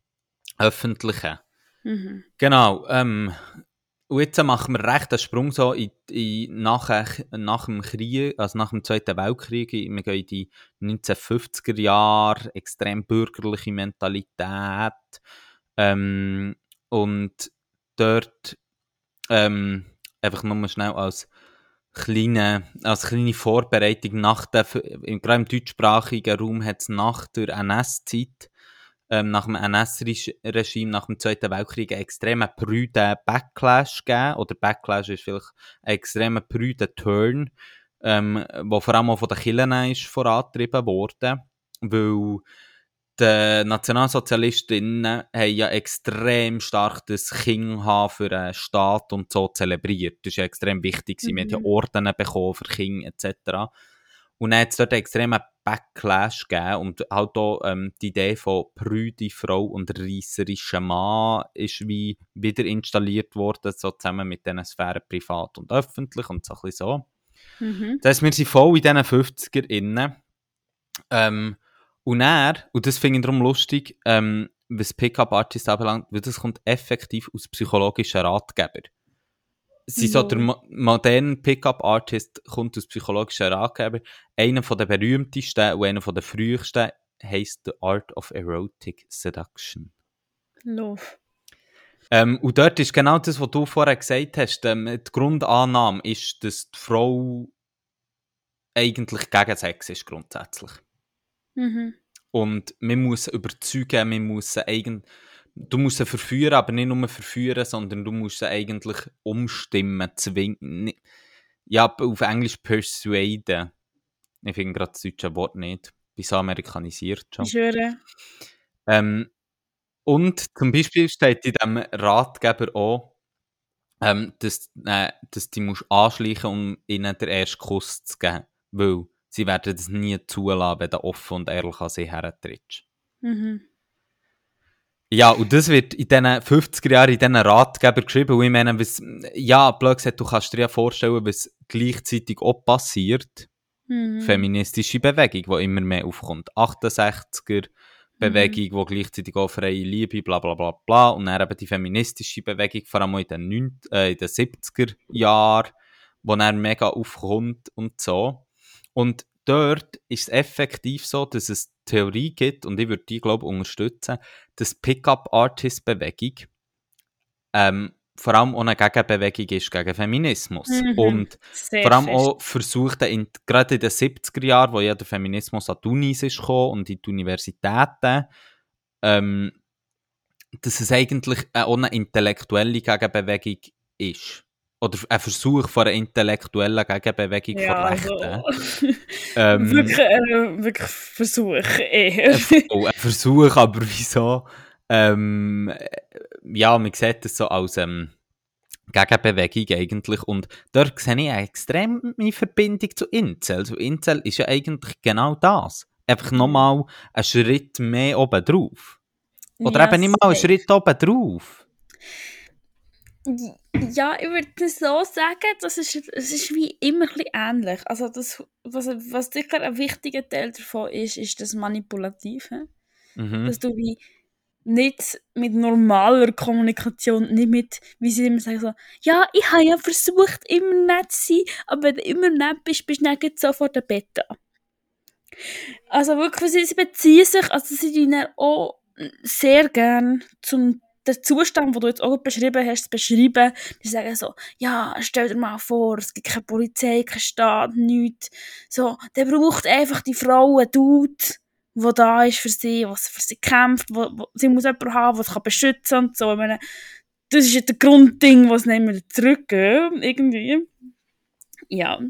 Öffentlichen. Mhm. Genau. Ähm, und jetzt machen wir recht einen Sprung so in, in, nach, nach dem Krieg, also nach dem Zweiten Weltkrieg. Wir gehen in die 1950er Jahre, extrem bürgerliche Mentalität. Ähm, und dort ähm, einfach nur schnell als kleine, als kleine Vorbereitung nach der, gerade im deutschsprachigen Raum hat es nach der NS-Zeit, ähm, nach dem NS-Regime, nach dem Zweiten Weltkrieg, einen extremen prüden Backlash gegeben. Oder Backlash ist vielleicht ein extremer prüden Turn, ähm, wo vor allem auch von den Kirchen ist vorangetrieben worden. Weil die Nationalsozialistinnen haben ja extrem stark das Kind haben für einen Staat und so zelebriert. Das ist ja extrem wichtig. gewesen. Wir haben ja Mhm. Orden bekommen für Kinder etc. Und dann hat es dort einen extremen Backlash gegeben und halt auch ähm, die Idee von prüde Frau und reisserischem Mann ist wie wieder installiert worden, so zusammen mit diesen Sphären privat und öffentlich und so ein bisschen so. Mhm. Das heisst, wir sind voll in diesen 50er innen. Ähm, und er, und das finde ich darum lustig, ähm, was Pickup-Artists anbelangt, weil das kommt effektiv aus psychologischen Ratgeber. Sie so, der mo moderne Pickup-Artist kommt aus psychologischen Ratgeber. Einer von der berühmtesten und einer von der frühesten heisst The Art of Erotic Seduction. Love. Ähm, und dort ist genau das, was du vorher gesagt hast. Ähm, die Grundannahme ist, dass die Frau eigentlich gegen Sex ist, grundsätzlich. Mhm. Und man muss überzeugen, man muss sie eigen... Du musst sie verführen, aber nicht nur verführen, sondern du musst sie eigentlich umstimmen, zwingen. Ja, auf Englisch persuaden. Ich finde gerade das deutsche Wort nicht. Bin so amerikanisiert schon. Ich schwöre. Ähm, und zum Beispiel steht in diesem Ratgeber auch, ähm, dass, äh, dass du musst anschleichen um ihnen den ersten Kuss zu geben. Weil sie werden das nie zulassen, wenn du offen und ehrlich an sie hertrittst. Mhm. Ja, und das wird in diesen 50er Jahren in diesen Ratgeber geschrieben. Und ich meine, was, ja, blöd gesagt, du kannst dir ja vorstellen, was gleichzeitig auch passiert. Mhm. Feministische Bewegung, die immer mehr aufkommt. 68er Bewegung, die gleichzeitig auch freie Liebe, bla bla bla bla. Und dann eben die feministische Bewegung, vor allem in den, 9, äh, in den 70er Jahren, wo dann mega aufkommt und so. Und dort ist es effektiv so, dass es Theorie gibt, und ich würde die, glaube ich, unterstützen, dass Pickup-Artist-Bewegung ähm, vor allem auch eine Gegenbewegung ist gegen Feminismus. Mhm. Und Sehr vor allem fest. auch versucht, in, gerade in den 70er Jahren, wo ja der Feminismus an die Unis ist gekommen und in die Universitäten, ähm, dass es eigentlich auch eine intellektuelle Gegenbewegung ist. Oder ein Versuch von einer intellektuellen Gegenbewegung ja, von Rechten. also, Ähm, wirklich, äh, wirklich Versuch eher. oh, ein Versuch, aber wieso? Ähm, äh, ja, man sieht das so als ähm, Gegenbewegung eigentlich. Und dort sehe ich eine extreme Verbindung zu Incel. Also Incel ist ja eigentlich genau das. Einfach nochmal einen Schritt mehr oben drauf. Oder Ja, eben nicht mal einen. Schritt oben drauf. Ja, ich würde das so sagen, das ist, es ist wie immer ein ähnlich. Also das, was, was sicher ein wichtiger Teil davon ist, ist das Manipulative. Mhm. Dass du wie nicht mit normaler Kommunikation, nicht mit, wie sie immer sagen, so, ja, ich habe ja versucht, immer nett zu sein, aber wenn du immer nett bist, bist du dann sofort ein Beta. Also wirklich, sie, sie beziehen sich, also sie dienen auch sehr gern zum den Zustand, den du jetzt auch beschrieben hast, zu beschreiben. Die sagen so, ja, stell dir mal vor, es gibt keine Polizei, kein Staat, nichts. So, der braucht einfach die Frau, einen Dude, der da ist für sie, was für sie kämpft, wo, wo, sie muss jemanden haben, der sie kann beschützen und so. Ich meine, das ist ja der Grundding, was nicht mehr zurückgehen, irgendwie. Ja.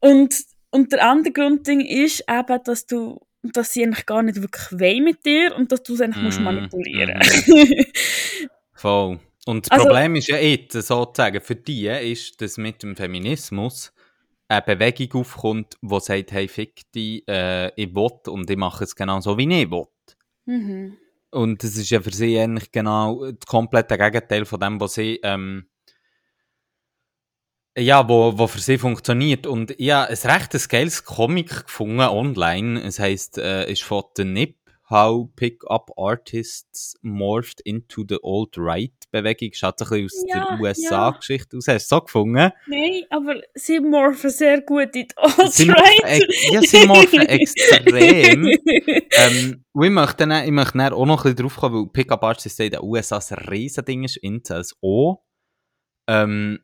Und, und der andere Grundding ist eben, dass du dass sie eigentlich gar nicht wirklich wollen mit dir und dass du es eigentlich musst Mhm, manipulieren Voll. Und das Also- Problem ist ja jetzt, sozusagen, für die ist, dass mit dem Feminismus eine Bewegung aufkommt, die sagt, hey, fick dich, äh, ich will und ich mache es genau so, wie ich will. mhm. Und das ist ja für sie eigentlich genau das komplette Gegenteil von dem, was sie, ähm, ja, wo, wo für sie funktioniert. Und ja, ein recht ein geiles Comic gefunden online. Es heisst, äh, ist von The Nip, How Pick-Up Artists Morphed into the Old Right Bewegung. Schaut ein bisschen aus Ja, der USA-Geschichte aus. Hast du so gefunden? Nein, aber sie morphen sehr gut in die Alt-Right. ja, sie morphen extrem. ähm, und ich möchte, dann, ich möchte dann auch noch ein bisschen drauf kommen, weil Pickup Artists in den USA ein riesending ist, Incels auch. Ähm,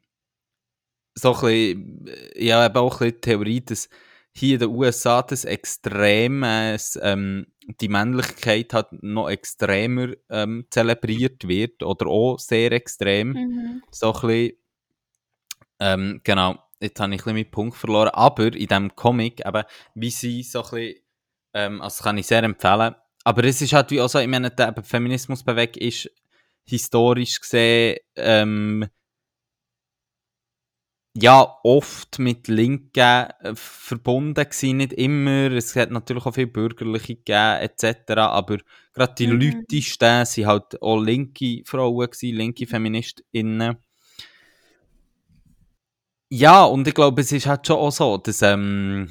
so ein bisschen, ja, eben auch ein bisschen die Theorie, dass hier in den USA das extrem, äh, ähm, die Männlichkeit hat noch extremer ähm, zelebriert wird, oder auch sehr extrem. Mhm. so ein bisschen, ähm, genau, jetzt habe ich ein bisschen meinen Punkt verloren, aber in diesem Comic, eben, wie sie so ein bisschen, ähm, also kann ich sehr empfehlen, aber es ist halt wie auch so, ich meine, der eben Feminismusbewegung ist historisch gesehen, ähm, ja, oft mit Linken äh, verbunden gewesen, nicht immer. Es hat natürlich auch viele Bürgerliche gegeben, etc. Aber gerade die Mhm. Leute sind halt auch linke Frauen gewesen, linke FeministInnen. Ja, und ich glaube, es ist halt schon auch so, dass, ähm,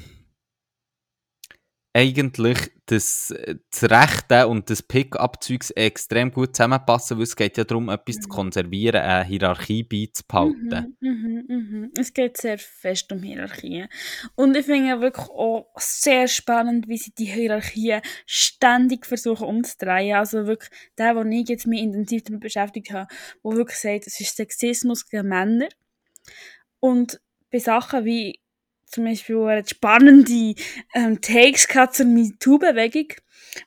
eigentlich das, das Rechte und das Pick-up-Zeugs extrem gut zusammenpassen, weil es geht ja darum, etwas zu Mhm. konservieren, eine Hierarchie beizubehalten. Mhm, mhm, mhm. Es geht sehr fest um Hierarchien. Und ich finde wirklich auch sehr spannend, wie sie die Hierarchien ständig versuchen umzudrehen. Also wirklich der, wo ich jetzt mich intensiv damit beschäftigt habe, wo wirklich sagt, es ist Sexismus gegen Männer. Und bei Sachen wie zum Beispiel hat spannende ähm, Takes gehabt zur MeToo-Bewegung,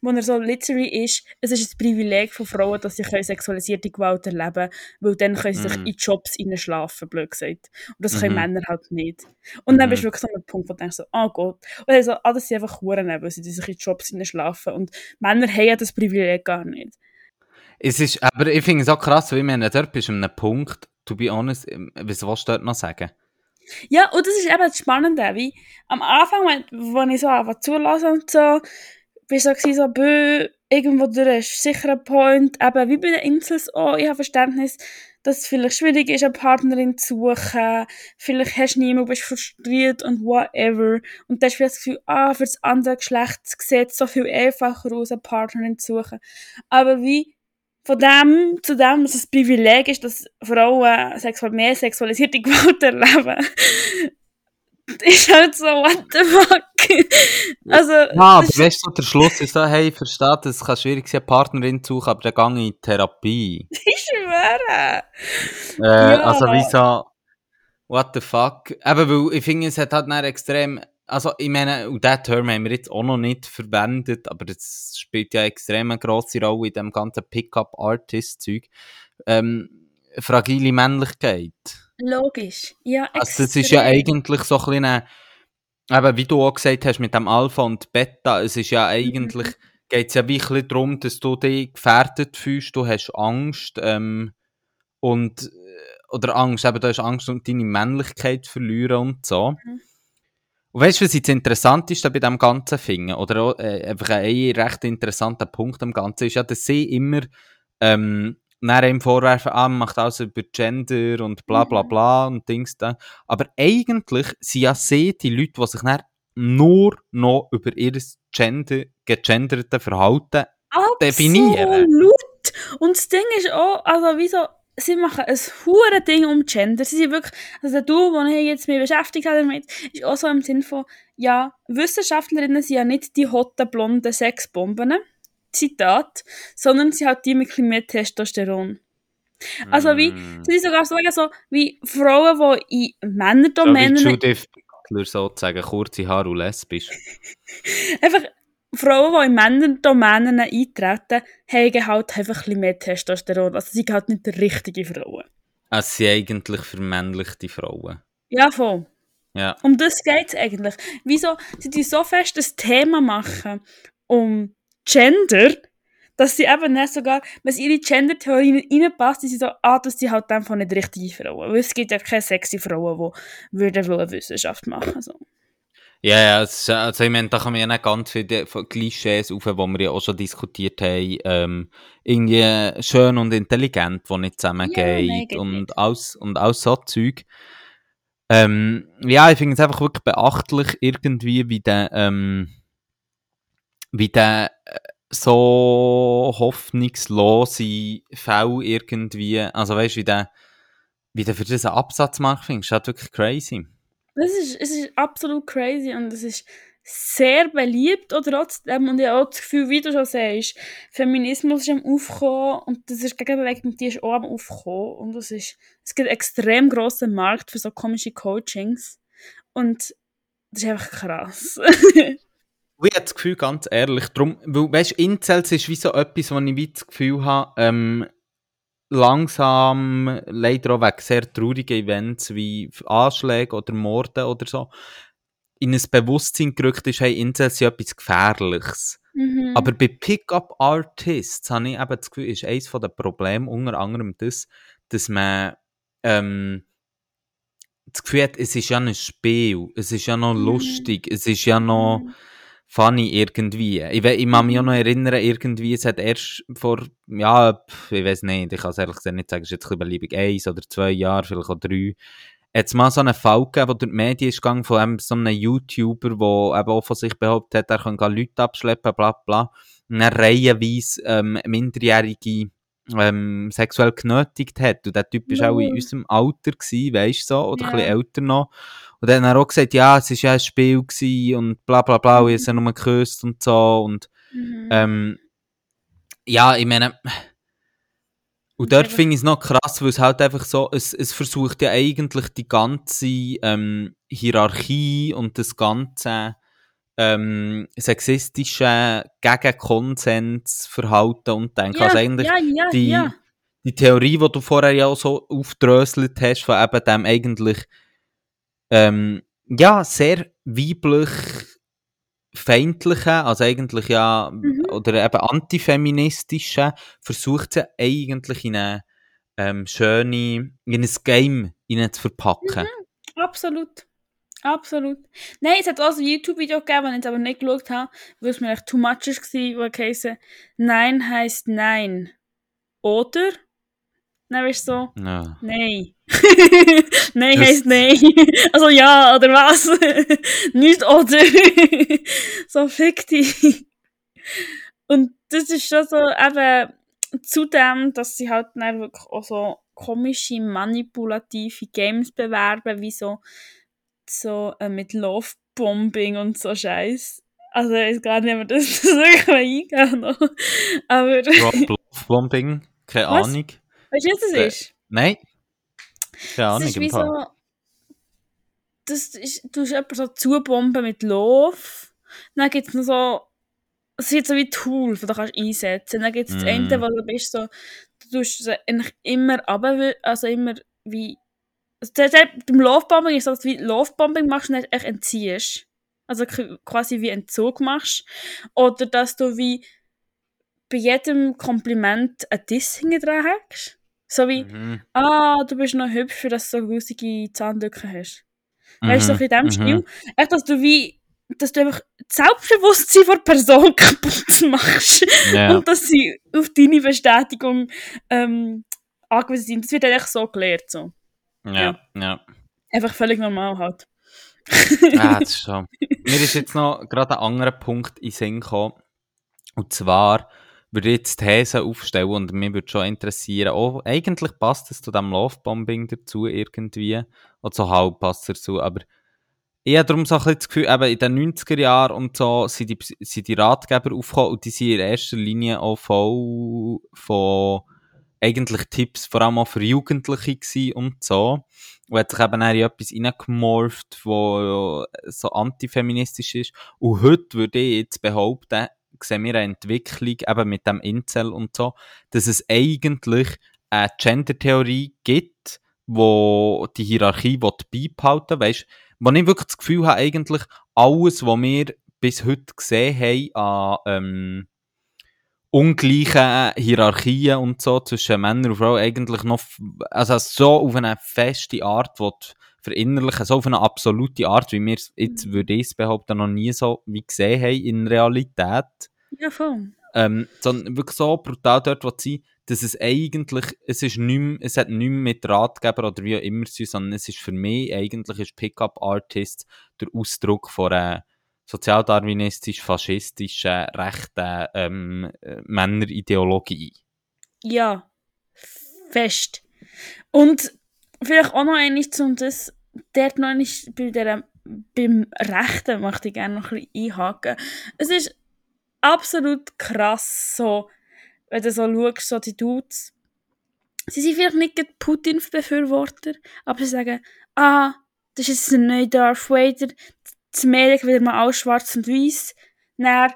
wo er so literally ist, es ist ein Privileg von Frauen, dass sie sexualisierte Gewalt erleben können, weil dann können sie sich Mhm. in Jobs schlafen, blöd gesagt. Und das können Mhm. Männer halt nicht. Und dann Mhm. bist du wirklich so an einem Punkt, wo du denkst so, oh Gott. Und dann so, ah, das sind einfach Huren, weil sie sich in Jobs schlafen. Und Männer haben ja das Privileg gar nicht. Es ist, aber ich finde es auch krass, weil ich meine, dort bist an einem Punkt, to be honest, ähm, was willst du dort noch sagen? Ja, und das ist eben das Spannende, wie am Anfang, wenn, wenn ich so einfach zulasse und so, bist du so, so, bö, irgendwo durch ist sicher ein Point, eben wie bei den Insels auch, ich habe Verständnis, dass es vielleicht schwierig ist, eine Partnerin zu suchen, vielleicht hast du niemanden, bist frustriert und whatever, und dann hast du das Gefühl, ah, für das andere Geschlecht sieht es so viel einfacher aus, eine Partnerin zu suchen, aber wie von dem zu dem, dass es ein Privileg ist, dass Frauen sexual mehr sexualisierte Gewalt erleben, ist halt so, what the fuck? Also, Ja, aber weißt du, der Schluss ist so, hey, versteht, es kann schwierig sein, eine Partnerin zu suchen, aber dann gehe ich in Therapie. ich schwöre. Äh, Ja. Also wie so, what the fuck? Eben, weil ich finde, es hat halt extrem, also ich meine, und diesen Term haben wir jetzt auch noch nicht verwendet, aber das spielt ja extrem eine grosse Rolle in dem ganzen Pickup-Artist-Zeug. Ähm, fragile Männlichkeit. Logisch. Ja, Also das ist ja extrem. eigentlich so ein bisschen, eine- eben wie du auch gesagt hast, mit dem Alpha und Beta, es ist ja eigentlich, geht es ja bisschen darum, dass du dich gefährdet fühlst, du hast Angst, ähm, und, äh, oder Angst, eben, du hast Angst, um deine Männlichkeit zu verlieren und so. Mhm. Und weißt du, was jetzt interessant ist da bei dem ganzen Finger, oder auch, äh, einfach ein recht interessanter Punkt am Ganzen, ist ja, dass sie immer, ähm, dann ihm vorwerfen, ah, man macht alles über Gender und bla bla Mhm. bla und Dings da. Aber eigentlich sind ja sie die Leute, die sich dann nur noch über ihr Gender, gegenderte Verhalten definieren. Absolut. Und das Ding ist auch, also wieso, sie machen ein hure Ding um Gender. Sie sind wirklich, also du, wo ich jetzt mich beschäftigt habe damit, ist auch so im Sinn von, ja, Wissenschaftlerinnen sind ja nicht die hotten, blonden Sexbomben, Zitat, sondern sie hat die mit ein bisschen mehr Testosteron. Also wie, Mm. sie sind sogar so, so wie Frauen, die in So wie Männerdomänen Judith Butler sozusagen, kurze Haare und lesbisch. einfach Frauen, die in Männerdomänen eintreten, haben halt einfach ein mehr Testosteron. Also sie sind halt nicht die richtige Frauen. Es sind eigentlich vermännlichte Frauen. Ja, voll. Ja. Um das geht es eigentlich. Wieso sie die so fest das Thema machen um Gender, dass sie eben nicht sogar, wenn sie ihre Gender-Theorien reinpasst, sie so, ah, das sind halt einfach nicht richtige Frauen. Weil es gibt ja keine sexy Frauen, die würden Wissenschaft machen. So. Ja, ja, ist, also ich meine, da man ja nicht ganz viele Klischees auf, die wir ja auch schon diskutiert haben. Ähm, irgendwie schön und intelligent, die nicht Ja, zusammengeht geht und alles und alles so Zeug. Ähm, ja, ich finde es einfach wirklich beachtlich irgendwie, wie der, ähm, wie der äh, so hoffnungslose Fall irgendwie, also weißt du, wie der, wie der für diesen Absatz macht, finde ich, ist halt wirklich crazy. Das ist, es ist absolut crazy und es ist sehr beliebt oder trotzdem und ich habe auch das Gefühl, wie du schon sagst, Feminismus ist am Aufkommen und das ist Gegenbewegung, die ist auch am Aufkommen und es ist, es gibt einen extrem grossen Markt für so komische Coachings und das ist einfach krass. Ich habe das Gefühl, ganz ehrlich, drum, weil, weißt Incels ist wie so etwas, wo ich das Gefühl habe, ähm, langsam, leider auch wegen sehr traurigen Events wie Anschläge oder Morde oder so, in ein Bewusstsein gerückt ist, hey, Incels sind etwas Gefährliches. mhm. Aber bei Pickup-Artists habe ich eben das Gefühl, ist eines der Probleme unter anderem das, dass man ähm, das Gefühl hat, es ist ja ein Spiel, es ist ja noch Mhm. lustig, es ist ja noch Mhm. Funny irgendwie. Ich, ich kann mich auch noch erinnern, irgendwie, es hat erst vor, ja, ich weiß nicht, ich kann es ehrlich gesagt nicht sagen, es ist jetzt ein beliebig, eins oder zwei Jahre, vielleicht auch drei, jetzt mal so einen Fall gegeben, wo durch die Medien ist gegangen von einem, so einem YouTuber, der eben auch von sich behauptet hat, er kann Leute abschleppen, bla bla. Er reihenweise ähm, Minderjährige ähm, sexuell genötigt hat. Und der Typ war auch in unserem Alter, gewesen, weißt du so, oder Ja. ein bisschen älter noch. Und dann hat er auch gesagt, ja, es war ja ein Spiel gewesen und bla bla bla, und ich habe sie nur geküsst und so. Und Mhm. ähm, ja, ich meine, und dort finde ich es noch krass, weil es halt einfach so, es, es versucht ja eigentlich die ganze ähm, Hierarchie und das ganze ähm, sexistische Gegenkonsensverhalten und Denken. ja, also eigentlich ja, ja, die, ja. die Theorie, die du vorher ja auch so aufdröselt hast, von eben dem eigentlich ähm, ja, sehr weiblich feindlichen, also eigentlich ja, Mhm. oder eben antifeministischen, versucht sie eigentlich in eine ähm, schöne, in ein Game zu verpacken. Absolut. Absolut. Nein, es hat auch ein YouTube-Video gegeben, das ich jetzt aber nicht geschaut habe, weil es mir echt too much war, wo geheißen Nein heißt Nein. Oder? Dann bist du so, Ja. Nein. nein Das- heisst Nein. Also ja, oder was? Nicht oder. so fick dich. Und das ist schon so eben zudem, dass sie halt dann wirklich auch so komische, manipulative Games bewerben, wie so, so äh, mit Love-Bombing und so Scheiß. Also ich weiß gar nicht, ob das, das wirklich eingehen noch. Aber Drop Bombing, keine? Ahnung. weißt du, was das Äh, ist? Nein. Keine Das Ahnung. ist im wie so. Das ist, du hast jemanden so zubomben mit Love. Dann gibt es noch so. Es sind so wie Tools, die du kannst einsetzen kannst. Dann gibt es das Mm. eine, wo du bist so. Du tust eigentlich immer runter, also immer wie. Also der, der, beim Lovebombing ist so, dass du wie Lovebombing machst und echt entziehst. Also quasi wie Entzug machst. Oder dass du wie bei jedem Kompliment ein Diss hinten dran hast. So wie, Mhm. ah, du bist noch hübsch, für dass du so grusige Zahndrücken hast. Weißt du, so in dem Mhm. Stil. Echt, dass du wie, dass du einfach das Selbstbewusstsein von der Person kaputt machst. Ja. Und dass sie auf deine Bestätigung ähm, angewiesen sind. Das wird eigentlich so gelehrt. So. Ja, ja. Einfach völlig normal halt. Ah, das ist schon. Mir ist jetzt noch gerade ein anderer Punkt in den Sinn gekommen. Und zwar würde ich jetzt These aufstellen und mich würde schon interessieren, oh, eigentlich passt es zu dem Lovebombing dazu irgendwie. Oder so halb passt es dazu, aber ich habe darum so ein bisschen das Gefühl, eben in den 90er Jahren und so sind die, sind die Ratgeber aufgekommen und die sind in erster Linie auch voll von eigentlich Tipps, vor allem auch für Jugendliche gewesen und so. Und hat sich eben in etwas reingemorpht, wo so antifeministisch ist. Und heute würde ich jetzt behaupten, sehen wir eine Entwicklung eben mit dem Incel und so, dass es eigentlich eine Gender-Theorie gibt, wo die Hierarchie beibehalten will. Wo ich wirklich das Gefühl habe, eigentlich alles, was wir bis heute gesehen haben an ähm, ungleichen Hierarchien und so zwischen Männern und Frauen, eigentlich noch, also so auf eine feste Art will verinnerlichen, so auf eine absolute Art, wie wir es jetzt, würde ich es behaupten, noch nie so wie gesehen haben in Realität Ja, voll. ähm, sondern wirklich so brutal dort wo sie dass es eigentlich, es ist nicht mehr, es hat nicht mehr mit Ratgeber oder wie auch immer zu sondern es ist für mich eigentlich ist Pickup Artist der Ausdruck von einer sozialdarwinistisch-faschistischen, rechten ähm, äh, Männerideologie. Ja, fest. Und vielleicht auch noch eines, um das dort noch einmal bei der, beim Rechten möchte ich gerne noch ein bisschen einhaken. Es ist absolut krass, so, wenn du so schaust, so die Dudes. Sie sind vielleicht nicht Putin-Befürworter, aber sie sagen, ah, das ist ein neuer Darth Vader, das Medien wieder mal alles schwarz und weiß. Dann,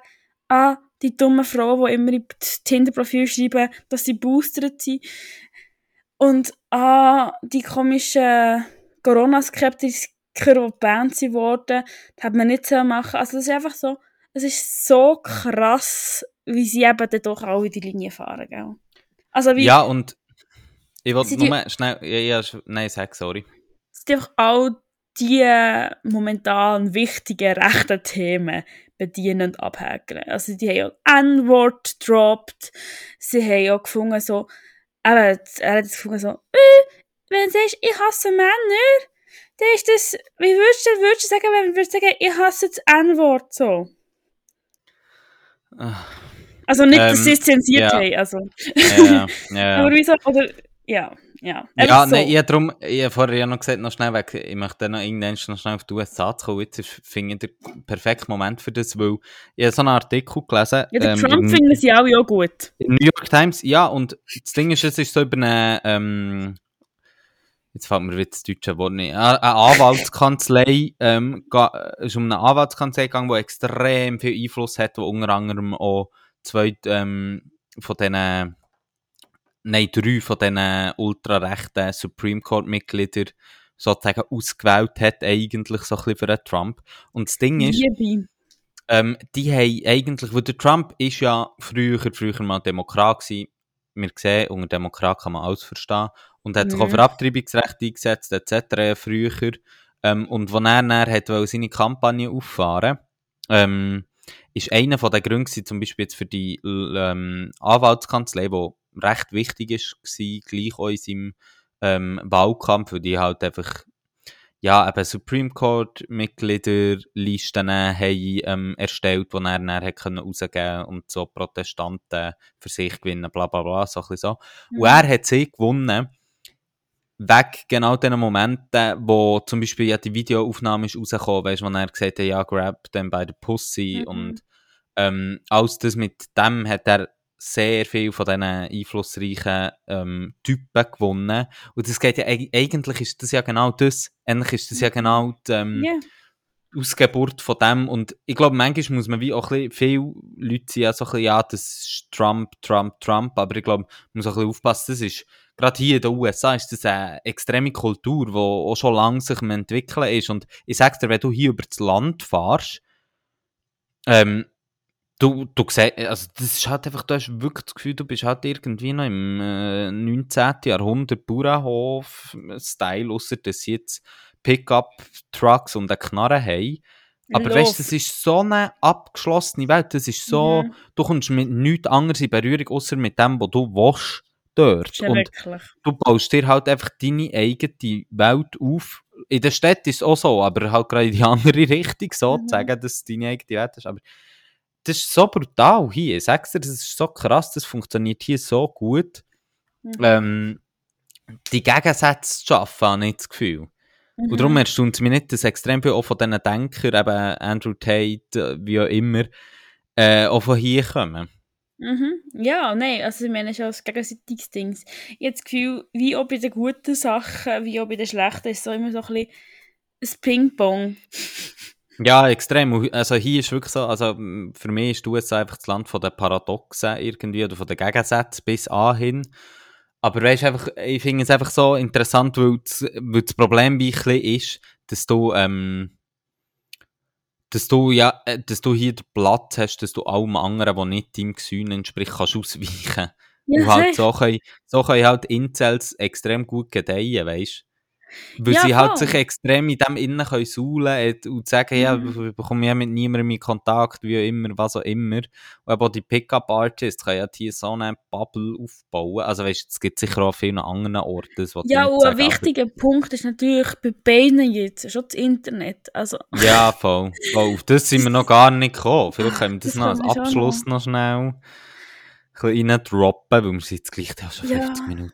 ah, die dummen Frauen, die immer in das Tinder-Profil schreiben, dass sie boostert sind. Und ah, die komischen Corona-Skeptiker, die gebannt sind worden, das hat man nicht so machen. Also das ist einfach so, es ist so krass, wie sie eben dann doch alle die Linie fahren, gell? Also wie, Ja, und ich wollte Sie die- nur schnell, ja, ja, nein, sag sorry. es sind einfach all die momentan wichtigen rechten Themen bedienen und abhäkeln. Also die haben ja N-Wort gedroppt, sie haben ja gefunden so, eben, er hat gefunden so, äh, wenn du sagst, ich hasse Männer, dann ist das, wie würdest du, würdest du sagen, wenn du würdest sagen, ich hasse das N-Wort so? Ah, Also nicht, dass Ähm, sie es zensiert ja. haben, also. ja, ja. Aber wieso, oder, ja, ja. Ja, so. nein, ich habe darum, ich habe vorher ja noch gesagt, noch schnell weg, ich möchte noch irgendwann noch schnell auf die USA zu kommen. Jetzt finde ich, der perfekte Moment für das, weil ich habe so einen Artikel gelesen. Ja, der ähm, Trump finden sie alle auch gut. New York Times, ja, und das Ding ist, es ist so über eine, ähm, jetzt fällt mir wieder das deutsche Wort nicht, eine Anwaltskanzlei, ähm, ist um eine Anwaltskanzlei gegangen, die extrem viel Einfluss hat, wo unter anderem auch zwei, ähm, von diesen, nein, drei von diesen ultrarechten Supreme Court Mitgliedern sozusagen ausgewählt hat, eigentlich so ein bisschen für den Trump. Und das Ding ist, ähm, die haben eigentlich, weil der Trump ist ja früher, früher mal Demokrat gewesen. Wir sehen, unter Demokrat kann man alles verstehen. Und hat sich auch für Abtreibungsrecht eingesetzt, etc. früher. Ähm, und wo er dann hat seine Kampagne auffahren ähm, ist einer von den Gründen zum Beispiel jetzt für die ähm, Anwaltskanzlei, die recht wichtig ist, war, gleich auch in seinem ähm, Wahlkampf, weil die halt einfach ja, eben Supreme Court Mitgliederlisten haben ähm, erstellt, die er dann hat können rausgeben und so Protestanten für sich gewinnen, bla bla bla, so ein bisschen so. Und er hat sie gewonnen, weg genau den Momenten, wo zum Beispiel ja die Videoaufnahme ist rausgekommen, weißt du, wo er gesagt hat, ja, grab them by the pussy Mhm. und ähm, alles das mit dem hat er sehr viel von diesen einflussreichen ähm, Typen gewonnen. Und das geht ja, eig- eigentlich ist das ja genau das. Eigentlich ist das ja genau die ähm, Ja. Ausgeburt von dem. Und ich glaube, manchmal muss man wie auch ein bisschen, viele Leute sind ja so ein bisschen, ja, das ist Trump, Trump, Trump, aber ich glaube, man muss auch ein bisschen aufpassen, das ist, gerade hier in den USA ist das eine extreme Kultur, die auch schon lange sich entwickeln ist. Und ich sag's dir, wenn du hier über das Land fährst, ähm, du, du siehst, also das ist halt einfach, du hast wirklich das Gefühl, du bist halt irgendwie noch im äh, 19. Jahrhundert Bauernhof-Style, außer dass sie jetzt Pickup-Trucks und eine Knarre haben. Aber Lauf. weißt du, das ist so eine abgeschlossene Welt, das ist so, Mhm. du kommst mit nichts anderes in Berührung, außer mit dem, was du willst, dort. Ja Und du baust dir halt einfach deine eigene Welt auf. In der Stadt ist es auch so, aber halt gerade in die andere Richtung so, Mhm. zu sagen, dass es deine eigene Welt ist. Aber das ist so brutal hier. Ich sag's dir, das ist so krass, das funktioniert hier so gut. Mhm. Ähm, die Gegensätze zu schaffen, habe ich das Gefühl. Und darum erstaunt es mich nicht, dass extrem viel auch von diesen Denkern, eben Andrew Tate, äh, wie auch immer, äh, auch von hier kommen. Mhm. Ja, nein, also ich meine, es ist auch gegenseitiges Ding. Ich habe das Gefühl, wie auch bei den guten Sachen, wie auch bei den schlechten, ist so immer so ein bisschen ein Ping-Pong. Ja, extrem. Also hier ist wirklich so, also für mich ist die USA einfach das Land von den Paradoxen irgendwie oder von den Gegensätzen bis anhin. Aber weißt einfach, ich finde es einfach so interessant, weil das, weil das Problem ein ist, dass du, ähm, dass du ja, äh, dass du hier den Platz hast, dass du allem anderen, der nicht deinem Gesühn entspricht, kannst ausweichen. und halt so können, so können halt Incels extrem gut gedeihen, weißt Weil Ja, sie halt sich extrem in dem innen können suhlen äh, und sagen, ja, Mhm. ich bekomme ja mit niemandem in Kontakt, wie auch immer, was auch immer. Und aber auch die Pickup-Artists können ja hier so eine Bubble aufbauen. Also weißt es gibt sicher auch an vielen anderen Orten, das Ja, und ein wichtiger Punkt ist natürlich bei beiden jetzt schon das Internet. Also, Ja, voll. voll. Auf das sind wir noch gar nicht gekommen. Vielleicht können wir das, Das noch als wir Abschluss noch, schnell ein bisschen rein droppen, weil wir sind jetzt gleich auch schon Ja. 50 Minuten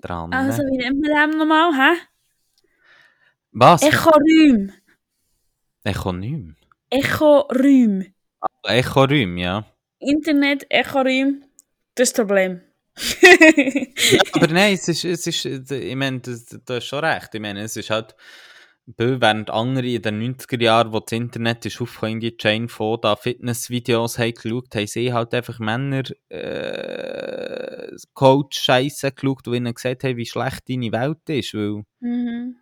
dran. also wie nennt man dem nochmal, hä? Was? Echoräum. Echonym. Echoräum. Echoräum, ja. Internet, Echoräum, das ist das Problem. ja. Aber nein, es ist, es ist, ich meine, du, du hast schon recht. Ich meine, es ist halt, während andere in den 90er Jahren, wo das Internet ist aufgekommen, die Jane Fonda Fitnessvideos haben geschaut, haben sie halt einfach Männer, äh, Coach-Scheiße geschaut, die ihnen gesagt haben, wie schlecht deine Welt ist, weil... Mhm.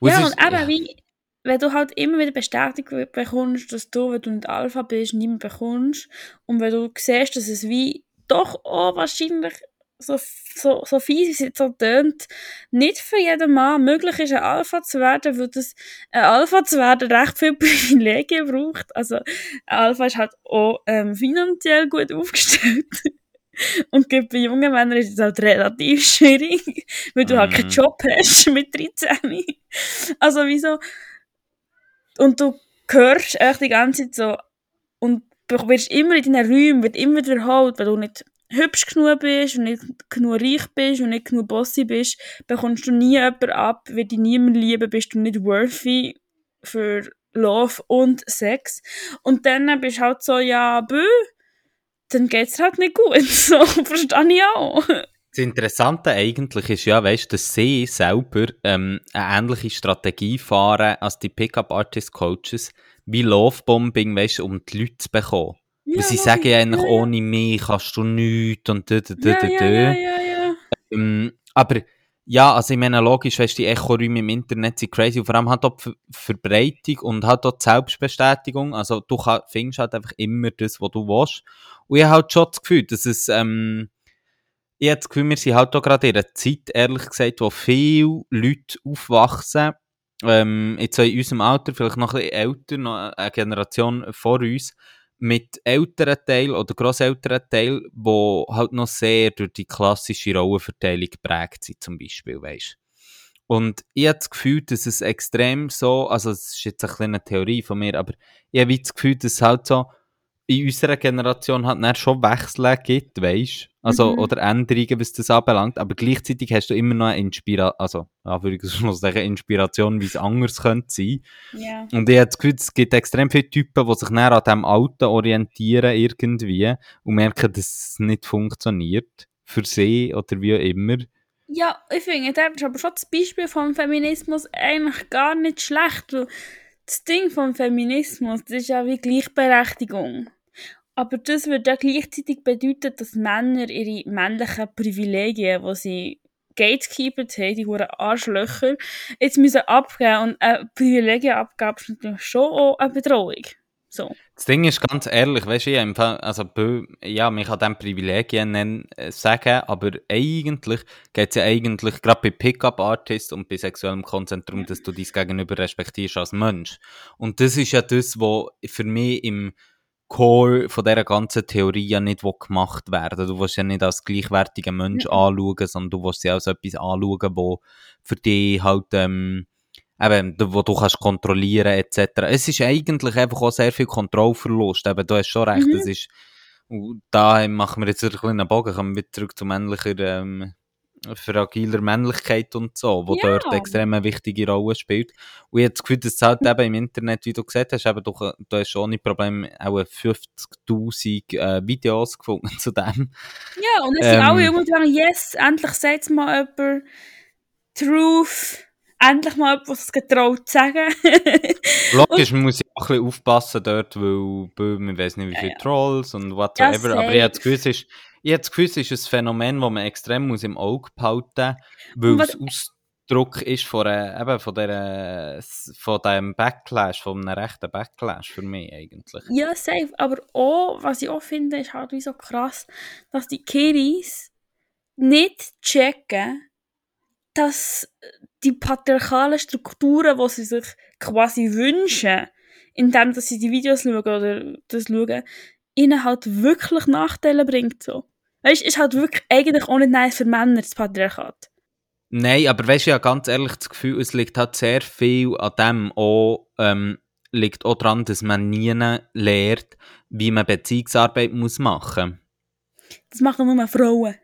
Es Ja, ist- und eben, ja. wie, wenn du halt immer wieder Bestätigung bekommst, dass du, wenn du nicht Alpha bist, nicht mehr bekommst, und wenn du siehst, dass es wie doch auch wahrscheinlich so, so, so fies, wie es jetzt so tönt, nicht für jeden Mann möglich ist, ein Alpha zu werden, weil das, ein Alpha zu werden recht viel Privilegien braucht. Also, ein Alpha ist halt auch ähm, finanziell gut aufgestellt. Und gerade bei jungen Männern ist es halt relativ schwierig, weil du halt keinen Mhm. Job hast mit 13. Also wieso? Und du hörst echt die ganze Zeit so und du wirst immer in deinen Räumen, wird immer wiederholt, weil du nicht hübsch genug bist und nicht genug reich bist und nicht genug bossy bist, bekommst du nie jemanden ab, wird dich niemand lieben, bist du nicht worthy für Love und Sex. Und dann bist du halt so, ja, bö, dann geht's halt nicht gut. So, verstehe ich auch. Das Interessante eigentlich ist ja, weißt, dass sie selber ähm, eine ähnliche Strategie fahren als die Pickup-Artist-Coaches, wie Lovebombing, weißt, um die Leute zu bekommen. Ja, Weil sie sagen ja eigentlich, ja, ohne mich kannst du nichts und da, da, da, ja, da, ja, ja, ja, ja. Ähm, aber ja, also ich meine, logisch, weißt, die Echoräume im Internet sind crazy und vor allem halt auch die Ver Verbreitung und halt auch die Selbstbestätigung. Also du kann, findest halt einfach immer das, was du willst. Und ich habe halt schon das Gefühl, dass es, ähm, ich habe das Gefühl, wir sind halt auch gerade in einer Zeit, ehrlich gesagt, wo viele Leute aufwachsen, ähm, jetzt in unserem Alter, vielleicht noch ein bisschen älter, noch eine Generation vor uns, mit älteren Teil oder grossälteren Teil, die halt noch sehr durch die klassische Rollenverteilung geprägt sind, zum Beispiel, weisst. Und ich habe das Gefühl, dass es extrem so, also es ist jetzt eine kleine Theorie von mir, aber ich habe das Gefühl, dass es halt so in unserer Generation halt dann schon Wechsel gibt, weisst. Also, Mhm. oder Änderungen, was das anbelangt, aber gleichzeitig hast du immer noch eine Inspiration, also, Anführungszeichen, Inspiration, wie es anders könnte sein. ja. Und ich habe das Gefühl, es gibt extrem viele Typen, die sich näher an diesem Alten orientieren irgendwie und merken, dass es nicht funktioniert. Für sie oder wie auch immer. Ja, ich finde, da ist aber schon das Beispiel vom Feminismus eigentlich gar nicht schlecht. Weil das Ding vom Feminismus, das ist ja wie Gleichberechtigung. Aber das würde ja gleichzeitig bedeuten, dass Männer ihre männlichen Privilegien, die sie gatekeepert haben, die hohen Arschlöcher, jetzt müssen abgeben. Und eine Privilegienabgabe ist natürlich schon auch eine Bedrohung. So. Das Ding ist ganz ehrlich, weißt du, ich empfehle, also, ja, man kann dem Privilegien nennen, äh, sagen, aber eigentlich geht es ja eigentlich gerade bei Pickup-Artists und bei sexuellem Consent darum, dass du dein Gegenüber respektierst als Mensch. Und das ist ja das, was für mich im Core von dieser ganzen Theorie ja nicht gemacht werden. Du willst ja nicht als gleichwertiger Mensch Mhm. anschauen, sondern du willst ja als etwas anschauen, wo für dich halt, ähm, eben, wo du kannst kontrollieren etc. Es ist eigentlich einfach auch sehr viel Kontrollverlust. Eben, du hast schon recht, Mhm. das ist, und da machen wir jetzt wieder einen Bogen, kommen wir zurück zu männlicher, ähm, fragiler Männlichkeit und so, wo Ja. dort extrem eine wichtige Rolle spielt. Und ich habe das Gefühl, dass es halt eben im Internet, wie du gesagt hast, eben, du, du hast ohne Problem auch 50'000 äh, Videos gefunden zu dem. Ja, und es sind Ähm. alle irgendwann, yes, endlich sagt es mal jemand, Truth, endlich mal jemand, was es getraut zu sagen. Logisch, man muss ja auch ein bisschen aufpassen dort, weil man weiß nicht, wie Ja, viele ja. Trolls und whatsoever. Ja, aber ich habe das. Gefühl, es ist, ich habe das Gefühl, es ist ein Phänomen, das man extrem muss im Auge behalten muss, weil es Ausdruck ist von, einer, eben von, der, von diesem Backlash, von einem rechten Backlash für mich eigentlich. Ja, safe. Aber auch, was ich auch finde, ist halt wie so krass, dass die Kiddies nicht checken, dass die patriarchalen Strukturen, die sie sich quasi wünschen, indem dass sie die Videos schauen oder das schauen, ihnen halt wirklich Nachteile bringt. So. Weißt du, ist halt wirklich eigentlich auch nicht nice für Männer, das Patriarchat. Nein, aber weißt du, ja ganz ehrlich das Gefühl, es liegt halt sehr viel an dem auch, ähm, liegt auch daran, dass man nie lernt, wie man Beziehungsarbeit muss machen Das machen nur Frauen.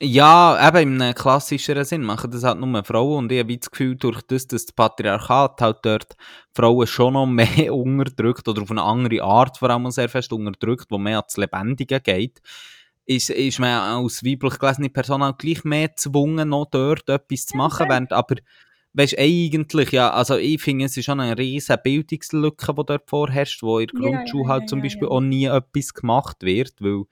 Ja, eben einem klassischeren Sinn machen das halt nur Frauen und ich habe das Gefühl, durch das, dass das Patriarchat halt dort Frauen schon noch mehr unterdrückt oder auf eine andere Art vor allem sehr fest unterdrückt, wo mehr ans Lebendige geht, ist, ist man als weiblich gelesene Person auch gleich mehr gezwungen, noch dort etwas zu machen, während aber Weißt eigentlich, ja, also ich finde, es ist schon eine riesige Bildungslücke, die dort vorherrscht, wo in der Ja, Grundschule ja, halt ja, zum ja, Beispiel ja. auch nie etwas gemacht wird, weil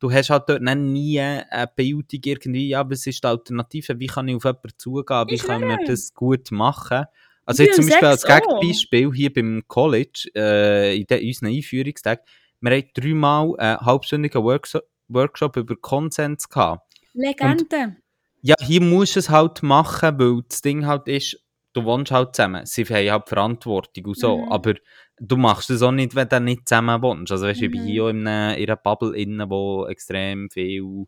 du hast halt dort nie eine Bildung irgendwie, ja, was ist die Alternative, wie kann ich auf jemanden zugehen, wie kann man das gut machen. Also jetzt zum Beispiel als. Gegenbeispiel hier beim College, äh, in den, unseren Einführungstagen, wir haben dreimal einen halbstündigen Workshop, Workshop über Konsens gehabt. Legende. Ja, hier musst du es halt machen, weil das Ding halt ist, du wohnst halt zusammen. Sie haben halt Verantwortung und so. Mhm. Aber du machst das auch nicht, wenn du nicht zusammen wohnst. Also weißt du, ich bin Mhm. hier auch in einer, in einer Bubble innen, wo extrem viel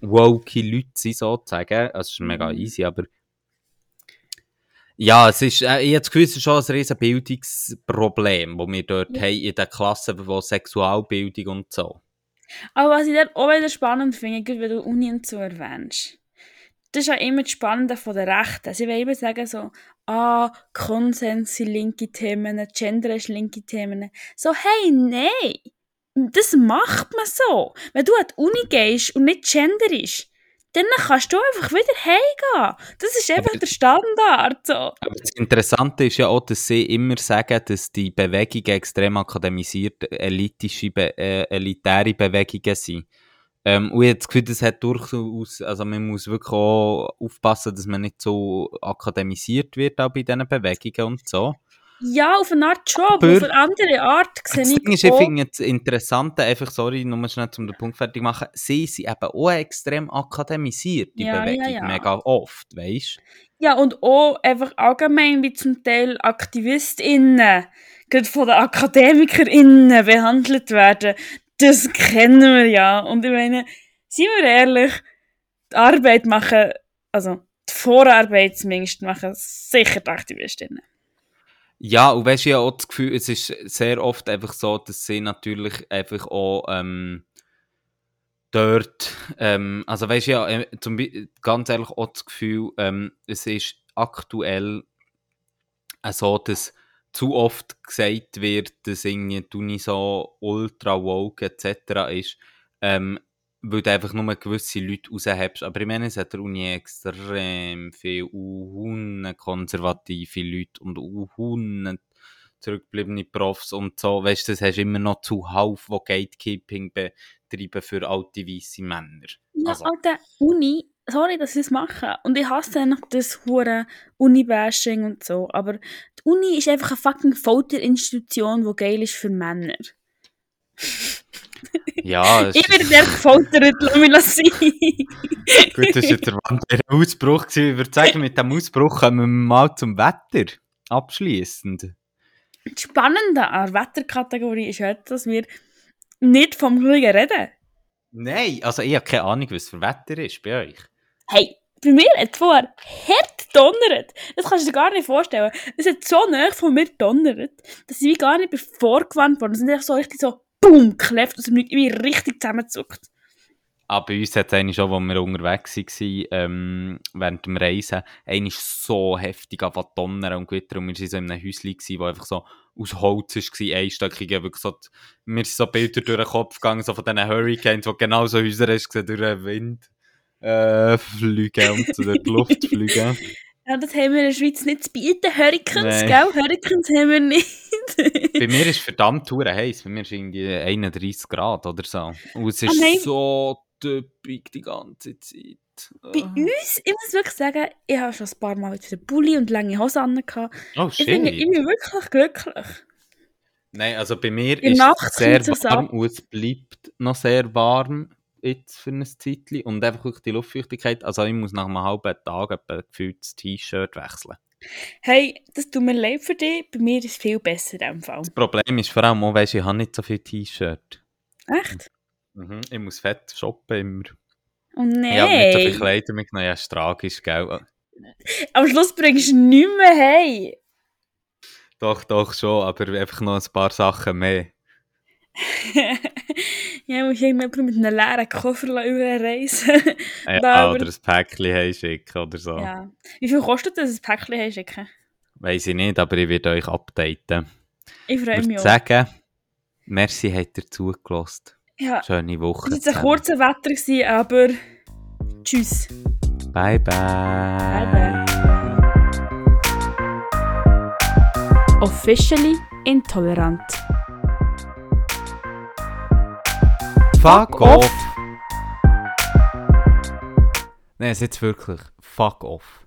woke Leute sind, sozusagen. Also es ist mega Mhm. easy, aber ja, es ist, äh, ich habe das Gefühl, es ist schon ein riesen Bildungsproblem, das wir dort Ja. haben in den Klassen, wo Sexualbildung und so. Aber was ich dann auch wieder spannend finde, gerade wenn du Uni und so erwähnst, das ist ja immer das Spannende von der Rechten. Sie wollen immer sagen so, ah, Konsens sind linke Themen, Gender ist linke Themen. So, hey, nein! Das macht man so. Wenn du an die Uni gehst und nicht genderisch, dann kannst du einfach wieder heimgehen. Das ist einfach Aber- der Standard. So. Aber das Interessante ist ja auch, dass sie immer sagen, dass die Bewegungen extrem akademisiert, elitische, Be äh, elitäre Bewegungen sind. Ähm, und ich habe das Gefühl, das hat durchaus, also man muss wirklich auch aufpassen, dass man nicht so akademisiert wird auch bei diesen Bewegungen und so. Ja, auf eine Art Job, Aber- auf eine andere Art sehe Das ich Ding ist, ich finde das Interessante, einfach, sorry, nur schnell um den Punkt fertig machen, sie sind eben auch extrem akademisiert, die Ja, ja, Bewegung, ja. mega oft, weißt Ja, und auch einfach allgemein, wie zum Teil AktivistInnen, gerade von den AkademikerInnen behandelt werden. Das kennen wir ja. Und ich meine, seien wir ehrlich, die Arbeit machen, also die Vorarbeit zumindest machen sicher die AktivistInnen. Ja, und weißt du, habe auch das Gefühl, es ist sehr oft einfach so, dass sie natürlich einfach auch ähm, dort, ähm, also weißt du, ja, zum, ganz ehrlich auch das Gefühl, ähm, es ist aktuell äh, so, dass zu oft gesagt wird, dass irgendwie die Uni so ultra woke etc. ist, ähm, weil du einfach nur gewisse Leute raushebst. Aber ich meine, es hat der Uni extrem viel unhunne konservative Leute und unhunne zurückgebliebene Profs und so. Weißt du, das hast du immer noch zuhauf, die Gatekeeping betreiben für alte weiße Männer. Ja, Also. Alter, Uni, sorry, dass sie es machen. Und ich hasse noch das hure Uni-Bashing und so. Aber die Uni ist einfach eine fucking Folterinstitution, die geil ist für Männer. Ja, Ich werde der gefoltert, lass mich das sein. Gut, das war der Wander Ausbruch. Ich würde sagen, mit dem Ausbruch kommen wir mal zum Wetter. Abschließend. Das Spannende an der Wetterkategorie ist halt, dass wir nicht vom Gleichen reden. Nein, also ich habe keine Ahnung, was für Wetter ist bei euch. Hey, bei mir hat es vorher hart donnert. Das kannst du dir gar nicht vorstellen. Es hat so nah von mir donnert, dass ich gar nicht vorgewandt worden. Es sind einfach so richtig so boom, dem Nichts. Ich bin richtig zusammengezuckt. Aber Ah, bei uns hat es eigentlich schon, als wir unterwegs waren, ähm, während dem Reisen, eigentlich so heftig zu donnern und Gewitter. Und wir waren so in einem Häuschen, wo einfach so aus Holz war, einstöckig. Wirklich so, die- mir sind so Bilder durch den Kopf gegangen, so von diesen Hurricanes, wo genau so Häuser hast, durch den Wind äh, fliegen und so durch die Luft fliegen. Ja, das haben wir in der Schweiz nicht zu bieten. Hurricanes, Nein. gell? Hurricanes haben wir nicht. Bei mir ist es verdammt hure heiß. Bei mir ist irgendwie 31 Grad oder so. Und es ist Ah, nein. so typisch die ganze Zeit. Bei uns, ich muss wirklich sagen, ich habe schon ein paar Mal wieder Bulli und lange Hosen an. Oh shit. ich bin wirklich glücklich. Nein, also bei mir In ist Nacht es sehr warm und es bleibt noch sehr warm jetzt für ein Zeitchen. Und einfach wirklich die Luftfeuchtigkeit. Also ich muss nach einem halben Tag etwa gefühlt das T-Shirt wechseln. Hey, das tut mir leid für dich. Bei mir ist es viel besser in dem Fall. Das Problem ist vor allem auch, weisst, ich habe nicht so viel T-Shirt. Echt? Mhm. Ich muss fett shoppen immer. Oh Ich habe nicht so viel nein. Kleider mitgenommen. Ja, ist tragisch, gell? Am Schluss bringst du nichts mehr heim. Doch, doch schon, aber einfach noch ein paar Sachen mehr. ja, ich irgendjemand mit einem leeren Koffer überreisen. Ja, Da, oder ein Päckchen heimschicken oder so. ja. Wie viel kostet das, ein Päckchen heimschicken? Weiss ich nicht, aber ich werde euch updaten. Ich freue mich würde auch. sagen, merci, habt ihr zugelassen. Ja, Schöne Woche. das war jetzt ein kurzer Wetter, gewesen, aber tschüss. Bye, bye. Bye, Officially intolerant. Fuck off. Nein, jetzt wirklich. Fuck off.